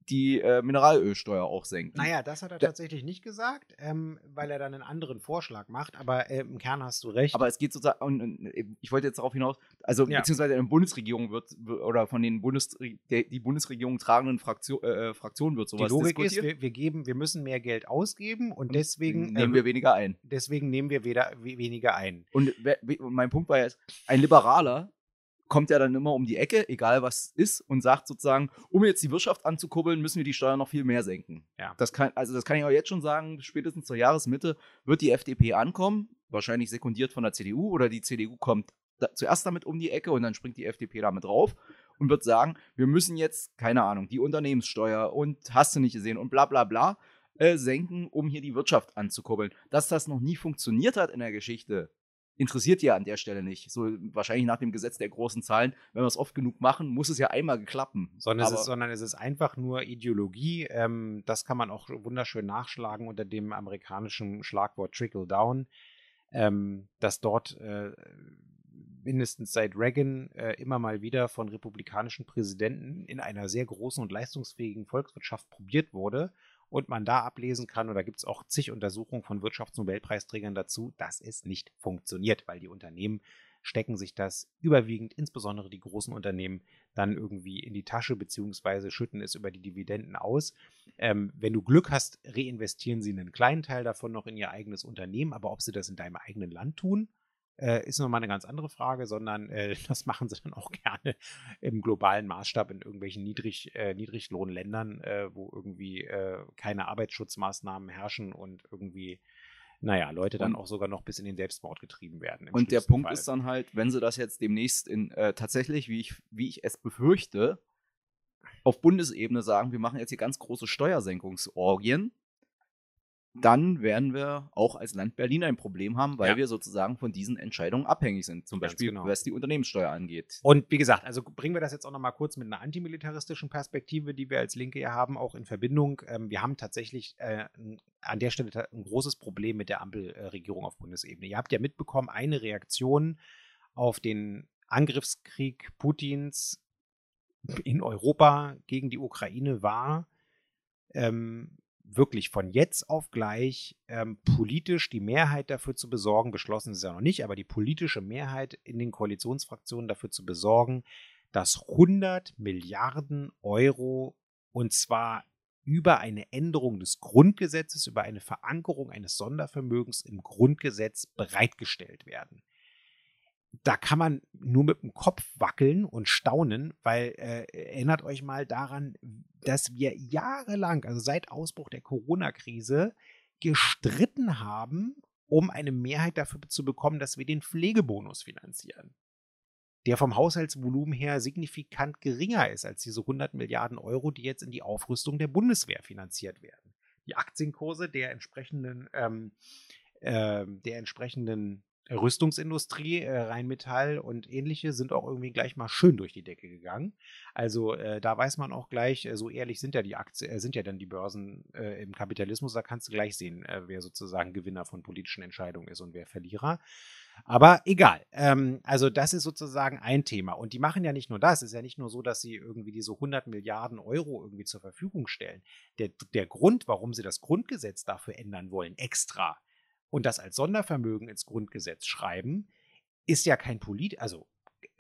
die äh, Mineralölsteuer auch senken. Naja, das hat er tatsächlich nicht gesagt, ähm, weil er dann einen anderen Vorschlag macht, aber äh, im Kern hast du recht. Aber es geht sozusagen, und, und, äh, ich wollte jetzt darauf hinaus, also ja. beziehungsweise in der Bundesregierung wird, oder von den Bundes, der, die Bundesregierung tragenden Fraktion, äh, Fraktionen wird sowas Die Logik diskutiert. ist, wir, wir, geben, wir müssen mehr Geld ausgeben und, deswegen nehmen wir weniger ein. Deswegen nehmen wir weder, weniger ein. Und mein Punkt war jetzt, ein Liberaler kommt er dann immer um die Ecke, egal was ist, und sagt sozusagen, um jetzt die Wirtschaft anzukurbeln, müssen wir die Steuern noch viel mehr senken. Ja. Das kann, also das kann ich auch jetzt schon sagen, spätestens zur Jahresmitte wird die FDP ankommen, wahrscheinlich sekundiert von der CDU oder die CDU kommt da, zuerst damit um die Ecke und dann springt die FDP damit drauf und wird sagen, wir müssen jetzt, keine Ahnung, die Unternehmenssteuer und hast du nicht gesehen und bla bla bla äh, senken, um hier die Wirtschaft anzukurbeln. Dass das noch nie funktioniert hat in der Geschichte, interessiert ja an der Stelle nicht. So wahrscheinlich nach dem Gesetz der großen Zahlen, wenn wir es oft genug machen, muss es ja einmal klappen. Sondern, es ist, sondern es ist einfach nur Ideologie. Ähm, das kann man auch wunderschön nachschlagen unter dem amerikanischen Schlagwort Trickle Down, ähm, dass dort äh, mindestens seit Reagan äh, immer mal wieder von republikanischen Präsidenten in einer sehr großen und leistungsfähigen Volkswirtschaft probiert wurde und man da ablesen kann, und da gibt es auch zig Untersuchungen von Wirtschaftsnobelpreisträgern dazu, dass es nicht funktioniert, weil die Unternehmen stecken sich das überwiegend, insbesondere die großen Unternehmen, dann irgendwie in die Tasche beziehungsweise schütten es über die Dividenden aus. Ähm, wenn du Glück hast, reinvestieren sie einen kleinen Teil davon noch in ihr eigenes Unternehmen, aber ob sie das in deinem eigenen Land tun, äh, ist nochmal eine ganz andere Frage, sondern äh, das machen sie dann auch gerne im globalen Maßstab in irgendwelchen Niedrig, äh, Niedriglohnländern, äh, wo irgendwie äh, keine Arbeitsschutzmaßnahmen herrschen und irgendwie naja, Leute dann auch sogar noch bis in den Selbstmord getrieben werden. Und der Punkt Fall. ist dann halt, wenn sie das jetzt demnächst in äh, tatsächlich, wie ich, wie ich es befürchte, auf Bundesebene sagen, wir machen jetzt hier ganz große Steuersenkungsorgien, dann werden wir auch als Land Berlin ein Problem haben, weil ja. wir sozusagen von diesen Entscheidungen abhängig sind. Zum Ganz Beispiel, genau. was die Unternehmenssteuer angeht. Und wie gesagt, also bringen wir das jetzt auch nochmal kurz mit einer antimilitaristischen Perspektive, die wir als Linke ja haben, auch in Verbindung. Ähm, wir haben tatsächlich äh, an der Stelle ein großes Problem mit der Ampelregierung auf Bundesebene. Ihr habt ja mitbekommen, eine Reaktion auf den Angriffskrieg Putins in Europa gegen die Ukraine war, ähm, wirklich von jetzt auf gleich ähm, politisch die Mehrheit dafür zu besorgen, beschlossen ist ja noch nicht, aber die politische Mehrheit in den Koalitionsfraktionen dafür zu besorgen, dass 100 Milliarden Euro und zwar über eine Änderung des Grundgesetzes, über eine Verankerung eines Sondervermögens im Grundgesetz bereitgestellt werden. Da kann man nur mit dem Kopf wackeln und staunen, weil äh, erinnert euch mal daran, dass wir jahrelang, also seit Ausbruch der Corona-Krise, gestritten haben, um eine Mehrheit dafür zu bekommen, dass wir den Pflegebonus finanzieren der vom Haushaltsvolumen her signifikant geringer ist als diese 100 Milliarden Euro, die jetzt in die Aufrüstung der Bundeswehr finanziert werden. Die Aktienkurse der entsprechenden, ähm, äh, der entsprechenden Rüstungsindustrie, äh, Rheinmetall und ähnliche sind auch irgendwie gleich mal schön durch die Decke gegangen. Also äh, da weiß man auch gleich, äh, so ehrlich sind ja die Aktien, äh, sind ja dann die Börsen äh, im Kapitalismus, da kannst du gleich sehen, äh, wer sozusagen Gewinner von politischen Entscheidungen ist und wer Verlierer. Aber egal. Ähm, also das ist sozusagen ein Thema. Und die machen ja nicht nur das. Es ist ja nicht nur so, dass sie irgendwie diese 100 Milliarden Euro irgendwie zur Verfügung stellen. Der, der Grund, warum sie das Grundgesetz dafür ändern wollen, extra, und das als Sondervermögen ins Grundgesetz schreiben, ist ja kein Polit, also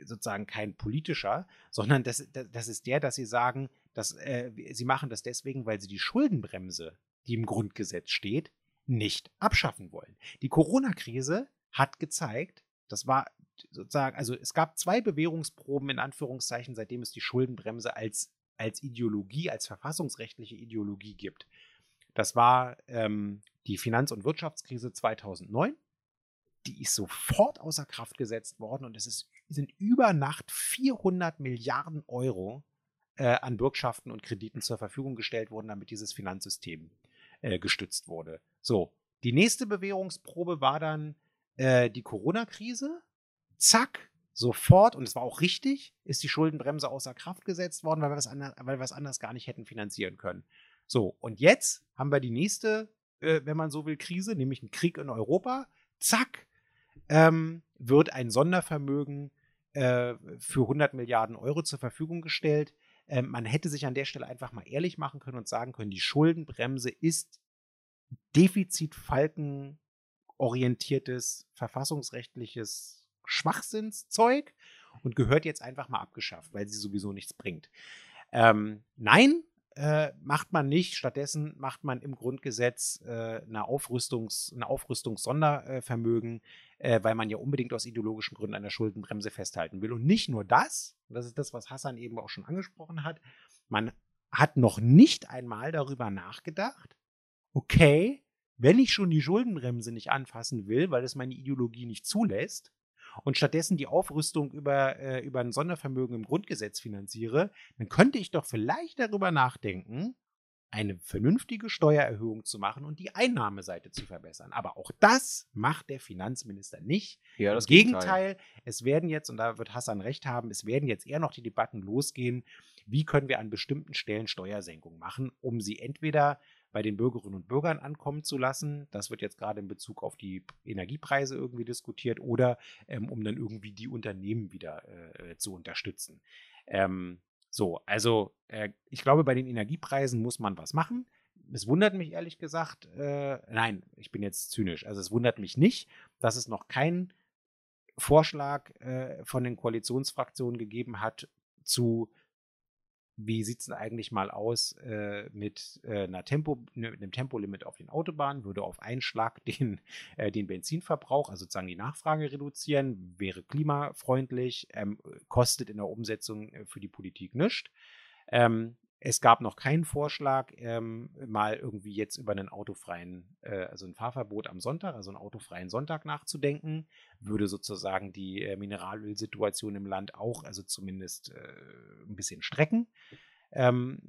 sozusagen kein politischer, sondern das, das ist der, dass sie sagen, dass äh, sie machen das deswegen, weil sie die Schuldenbremse, die im Grundgesetz steht, nicht abschaffen wollen. Die Corona-Krise hat gezeigt, das war sozusagen, also es gab zwei Bewährungsproben in Anführungszeichen, seitdem es die Schuldenbremse als, als Ideologie, als verfassungsrechtliche Ideologie gibt. Das war ähm, die Finanz- und Wirtschaftskrise 2009. Die ist sofort außer Kraft gesetzt worden und es ist, sind über Nacht 400 Milliarden Euro äh, an Bürgschaften und Krediten zur Verfügung gestellt worden, damit dieses Finanzsystem äh, gestützt wurde. So, die nächste Bewährungsprobe war dann äh, die Corona-Krise. Zack, sofort, und es war auch richtig, ist die Schuldenbremse außer Kraft gesetzt worden, weil wir was, anders, anderes gar nicht hätten finanzieren können. So, und jetzt haben wir die nächste, äh, wenn man so will, Krise, nämlich einen Krieg in Europa. Zack, ähm, wird ein Sondervermögen äh, für 100 Milliarden Euro zur Verfügung gestellt. Ähm, man hätte sich an der Stelle einfach mal ehrlich machen können und sagen können, die Schuldenbremse ist Defizitfalken orientiertes, verfassungsrechtliches Schwachsinnszeug und gehört jetzt einfach mal abgeschafft, weil sie sowieso nichts bringt. Ähm, nein, äh, macht man nicht. Stattdessen macht man im Grundgesetz äh, eine Aufrüstungs-, Aufrüstungssondervermögen, äh, weil man ja unbedingt aus ideologischen Gründen an der Schuldenbremse festhalten will. Und nicht nur das, das ist das, was Hassan eben auch schon angesprochen hat, man hat noch nicht einmal darüber nachgedacht, okay, wenn ich schon die Schuldenbremse nicht anfassen will, weil es meine Ideologie nicht zulässt, und stattdessen die Aufrüstung über, äh, über ein Sondervermögen im Grundgesetz finanziere, dann könnte ich doch vielleicht darüber nachdenken, eine vernünftige Steuererhöhung zu machen und die Einnahmeseite zu verbessern. Aber auch das macht der Finanzminister nicht. Ja, das Im Gegenteil, es werden jetzt, und da wird Hassan recht haben, es werden jetzt eher noch die Debatten losgehen, wie können wir an bestimmten Stellen Steuersenkungen machen, um sie entweder bei den Bürgerinnen und Bürgern ankommen zu lassen. Das wird jetzt gerade in Bezug auf die Energiepreise irgendwie diskutiert oder ähm, um dann irgendwie die Unternehmen wieder äh, zu unterstützen. Ähm, so, also äh, ich glaube, bei den Energiepreisen muss man was machen. Es wundert mich ehrlich gesagt, äh, nein, ich bin jetzt zynisch. Also es wundert mich nicht, dass es noch keinen Vorschlag äh, von den Koalitionsfraktionen gegeben hat zu wie sieht es denn eigentlich mal aus äh, mit, äh, einer Tempo, ne, einem Tempolimit auf den Autobahnen? Würde auf einen Schlag den, äh, den Benzinverbrauch, also sozusagen die Nachfrage reduzieren, wäre klimafreundlich, ähm, kostet in der Umsetzung äh, für die Politik nichts. Ähm, es gab noch keinen Vorschlag, ähm, mal irgendwie jetzt über einen autofreien, äh, also ein Fahrverbot am Sonntag, also einen autofreien Sonntag nachzudenken. Würde sozusagen die äh, Mineralölsituation im Land auch, also zumindest äh, ein bisschen strecken. Ähm,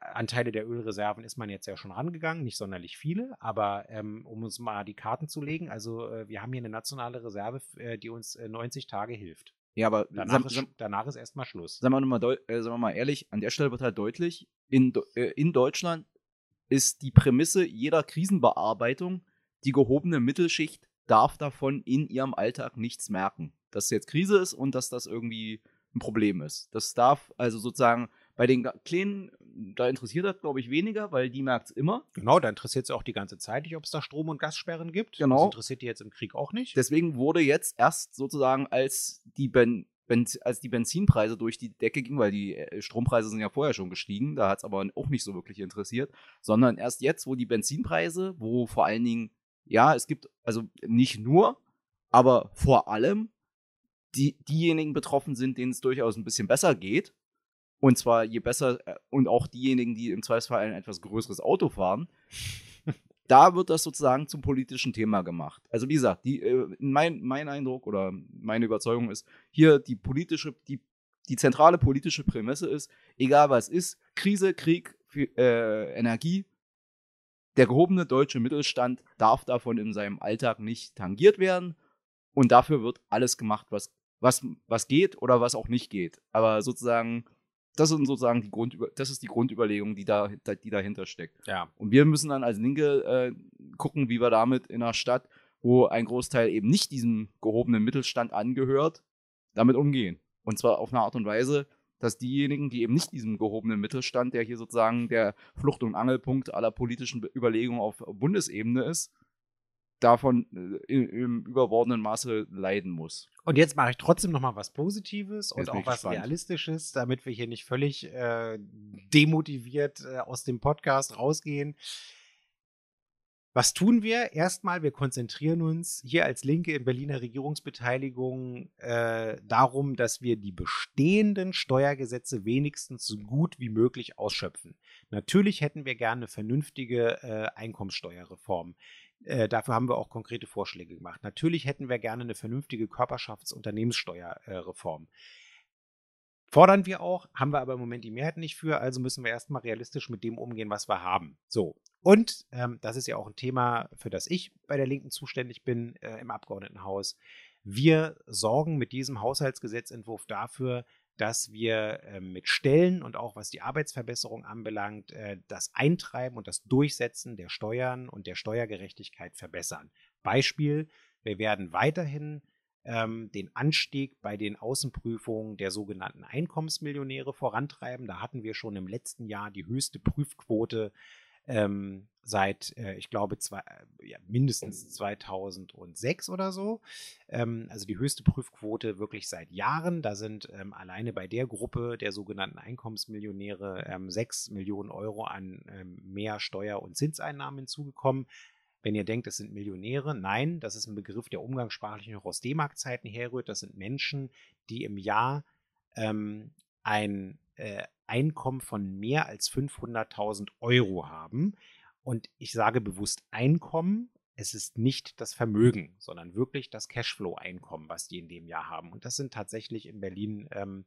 Anteile der Ölreserven ist man jetzt ja schon rangegangen, nicht sonderlich viele, aber ähm, um uns mal die Karten zu legen, also äh, wir haben hier eine nationale Reserve, äh, die uns 90 äh, Tage hilft. Ja, aber danach, ist, danach ist erstmal Schluss. Sagen wir, mal, äh, sagen wir mal ehrlich, an der Stelle wird halt deutlich, in, äh, in Deutschland ist die Prämisse jeder Krisenbearbeitung, die gehobene Mittelschicht darf davon in ihrem Alltag nichts merken. Dass jetzt Krise ist und dass das irgendwie ein Problem ist. Das darf also sozusagen bei den Kleinen, da interessiert das, glaube ich, weniger, weil die merkt es immer. Genau, da interessiert es auch die ganze Zeit nicht, ob es da Strom- und Gassperren gibt. Genau. Das interessiert die jetzt im Krieg auch nicht. Deswegen wurde jetzt erst sozusagen, als die ben als die Benzinpreise durch die Decke gingen, weil die äh, Strompreise sind ja vorher schon gestiegen, da hat es aber auch nicht so wirklich interessiert, sondern erst jetzt, wo die Benzinpreise, wo vor allen Dingen, ja, es gibt, also nicht nur, aber vor allem die, diejenigen betroffen sind, denen es durchaus ein bisschen besser geht. Und zwar je besser, äh, und auch diejenigen, die im Zweifelsfall ein etwas größeres Auto fahren, da wird das sozusagen zum politischen Thema gemacht. Also wie gesagt, die, äh, mein, mein Eindruck oder meine Überzeugung ist, hier die politische, die, die zentrale politische Prämisse ist, egal was ist, Krise, Krieg, äh, Energie, der gehobene deutsche Mittelstand darf davon in seinem Alltag nicht tangiert werden und dafür wird alles gemacht, was, was, was geht oder was auch nicht geht. Aber sozusagen das sind sozusagen die Grundüber das ist die Grundüberlegung, die, da, die dahinter steckt. Ja. Und wir müssen dann als Linke äh, gucken, wie wir damit in einer Stadt, wo ein Großteil eben nicht diesem gehobenen Mittelstand angehört, damit umgehen. Und zwar auf eine Art und Weise, dass diejenigen, die eben nicht diesem gehobenen Mittelstand, der hier sozusagen der Flucht- und Angelpunkt aller politischen Überlegungen auf Bundesebene ist, davon äh, im überbordenden Maße leiden muss. Und jetzt mache ich trotzdem noch mal was Positives Jetzt und auch was gespannt. Realistisches, damit wir hier nicht völlig äh, demotiviert äh, aus dem Podcast rausgehen. Was tun wir? Erstmal, wir konzentrieren uns hier als Linke in Berliner Regierungsbeteiligung äh, darum, dass wir die bestehenden Steuergesetze wenigstens so gut wie möglich ausschöpfen. Natürlich hätten wir gerne eine vernünftige äh, Einkommenssteuerreform. Äh, dafür haben wir auch konkrete Vorschläge gemacht. Natürlich hätten wir gerne eine vernünftige Körperschaftsunternehmenssteuerreform. Fordern wir auch, haben wir aber im Moment die Mehrheit nicht für, also müssen wir erstmal realistisch mit dem umgehen, was wir haben. So. Und ähm, das ist ja auch ein Thema, für das ich bei der Linken zuständig bin äh, im Abgeordnetenhaus. Wir sorgen mit diesem Haushaltsgesetzentwurf dafür, dass wir äh, mit Stellen und auch was die Arbeitsverbesserung anbelangt, äh, das Eintreiben und das Durchsetzen der Steuern und der Steuergerechtigkeit verbessern. Beispiel, wir werden weiterhin ähm, den Anstieg bei den Außenprüfungen der sogenannten Einkommensmillionäre vorantreiben. Da hatten wir schon im letzten Jahr die höchste Prüfquote ähm, seit, äh, ich glaube, zwei, äh, ja, mindestens 2006 oder so. Ähm, also die höchste Prüfquote wirklich seit Jahren. Da sind ähm, alleine bei der Gruppe der sogenannten Einkommensmillionäre ähm, 6 Millionen Euro an ähm, mehr Steuer- und Zinseinnahmen hinzugekommen. Wenn ihr denkt, es sind Millionäre, nein, das ist ein Begriff, der umgangssprachlich noch aus D-Mark-Zeiten herrührt. Das sind Menschen, die im Jahr ähm, ein äh, Einkommen von mehr als 500.000 Euro haben. Und ich sage bewusst Einkommen. Es ist nicht das Vermögen, sondern wirklich das Cashflow-Einkommen, was die in dem Jahr haben. Und das sind tatsächlich in Berlin ähm,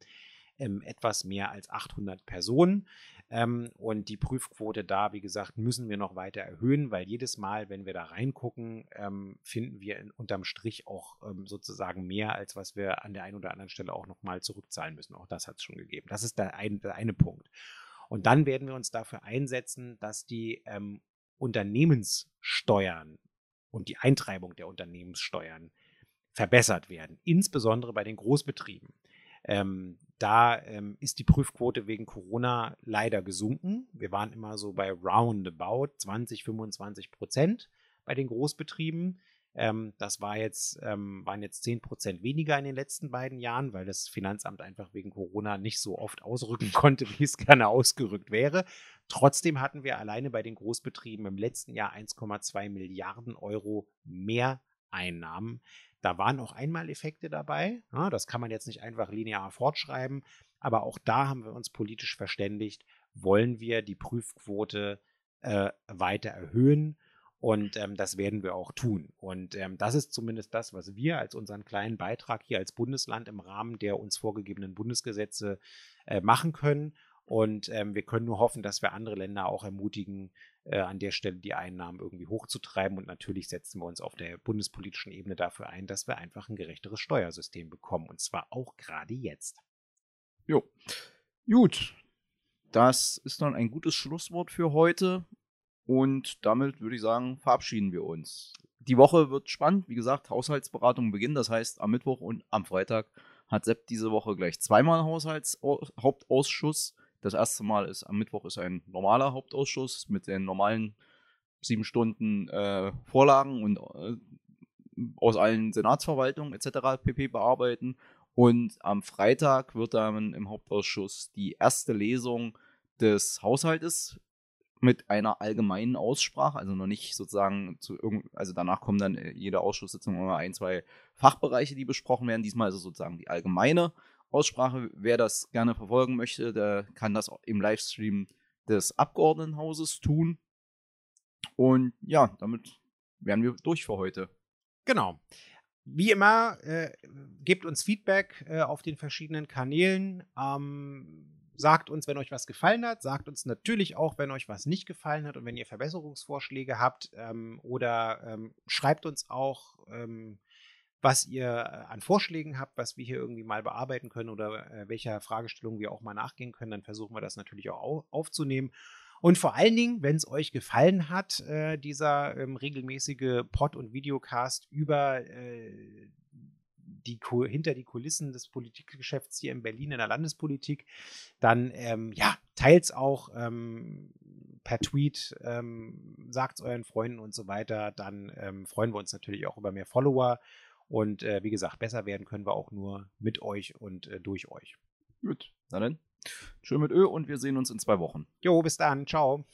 ähm, etwas mehr als 800 Personen. Ähm, und die Prüfquote da, wie gesagt, müssen wir noch weiter erhöhen, weil jedes Mal, wenn wir da reingucken, ähm, finden wir in, unterm Strich auch ähm, sozusagen mehr, als was wir an der einen oder anderen Stelle auch nochmal zurückzahlen müssen. Auch das hat es schon gegeben. Das ist der, ein, der eine Punkt. Und dann werden wir uns dafür einsetzen, dass die ähm, Unternehmenssteuern und die Eintreibung der Unternehmenssteuern verbessert werden, insbesondere bei den Großbetrieben. Ähm, da ähm, ist die Prüfquote wegen Corona leider gesunken. Wir waren immer so bei roundabout 20, 25 Prozent bei den Großbetrieben. Ähm, das war jetzt, ähm, waren jetzt 10 Prozent weniger in den letzten beiden Jahren, weil das Finanzamt einfach wegen Corona nicht so oft ausrücken konnte, wie es gerne ausgerückt wäre. Trotzdem hatten wir alleine bei den Großbetrieben im letzten Jahr 1,2 Milliarden Euro mehr Einnahmen. Da waren auch Einmaleffekte dabei. Ja, das kann man jetzt nicht einfach linear fortschreiben. Aber auch da haben wir uns politisch verständigt, wollen wir die Prüfquote äh, weiter erhöhen. Und ähm, das werden wir auch tun. Und ähm, das ist zumindest das, was wir als unseren kleinen Beitrag hier als Bundesland im Rahmen der uns vorgegebenen Bundesgesetze äh, machen können. Und ähm, wir können nur hoffen, dass wir andere Länder auch ermutigen, äh, an der Stelle die Einnahmen irgendwie hochzutreiben. Und natürlich setzen wir uns auf der bundespolitischen Ebene dafür ein, dass wir einfach ein gerechteres Steuersystem bekommen. Und zwar auch gerade jetzt. Jo. Gut. Das ist dann ein gutes Schlusswort für heute. Und damit würde ich sagen, verabschieden wir uns. Die Woche wird spannend. Wie gesagt, Haushaltsberatungen beginnen. Das heißt, am Mittwoch und am Freitag hat Sepp diese Woche gleich zweimal Haushalts Hauptausschuss. Das erste Mal ist am Mittwoch ist ein normaler Hauptausschuss mit den normalen sieben Stunden äh, Vorlagen und äh, aus allen Senatsverwaltungen etc. pp. bearbeiten. Und am Freitag wird dann im Hauptausschuss die erste Lesung des Haushaltes mit einer allgemeinen Aussprache, also noch nicht sozusagen zu also danach kommen dann äh, jede Ausschusssitzung immer ein, zwei Fachbereiche, die besprochen werden. Diesmal ist es sozusagen die allgemeine Aussprache. Wer das gerne verfolgen möchte, der kann das im Livestream des Abgeordnetenhauses tun. Und ja, damit wären wir durch für heute. Genau. Wie immer, äh, gebt uns Feedback äh, auf den verschiedenen Kanälen. Ähm, sagt uns, wenn euch was gefallen hat. Sagt uns natürlich auch, wenn euch was nicht gefallen hat und wenn ihr Verbesserungsvorschläge habt. Ähm, oder ähm, schreibt uns auch, ähm, was ihr äh, an Vorschlägen habt, was wir hier irgendwie mal bearbeiten können oder äh, welcher Fragestellung wir auch mal nachgehen können. Dann versuchen wir das natürlich auch au aufzunehmen. Und vor allen Dingen, wenn es euch gefallen hat, äh, dieser ähm, regelmäßige Pod- und Videocast über äh, die, hinter die Kulissen des Politikgeschäfts hier in Berlin in der Landespolitik, dann ähm, ja, teilt's auch ähm, per Tweet, ähm, sagt es euren Freunden und so weiter. Dann ähm, freuen wir uns natürlich auch über mehr Follower. Und äh, wie gesagt, besser werden können wir auch nur mit euch und äh, durch euch. Gut, na dann. Schön mit Ö und wir sehen uns in zwei Wochen. Jo, bis dann. Ciao.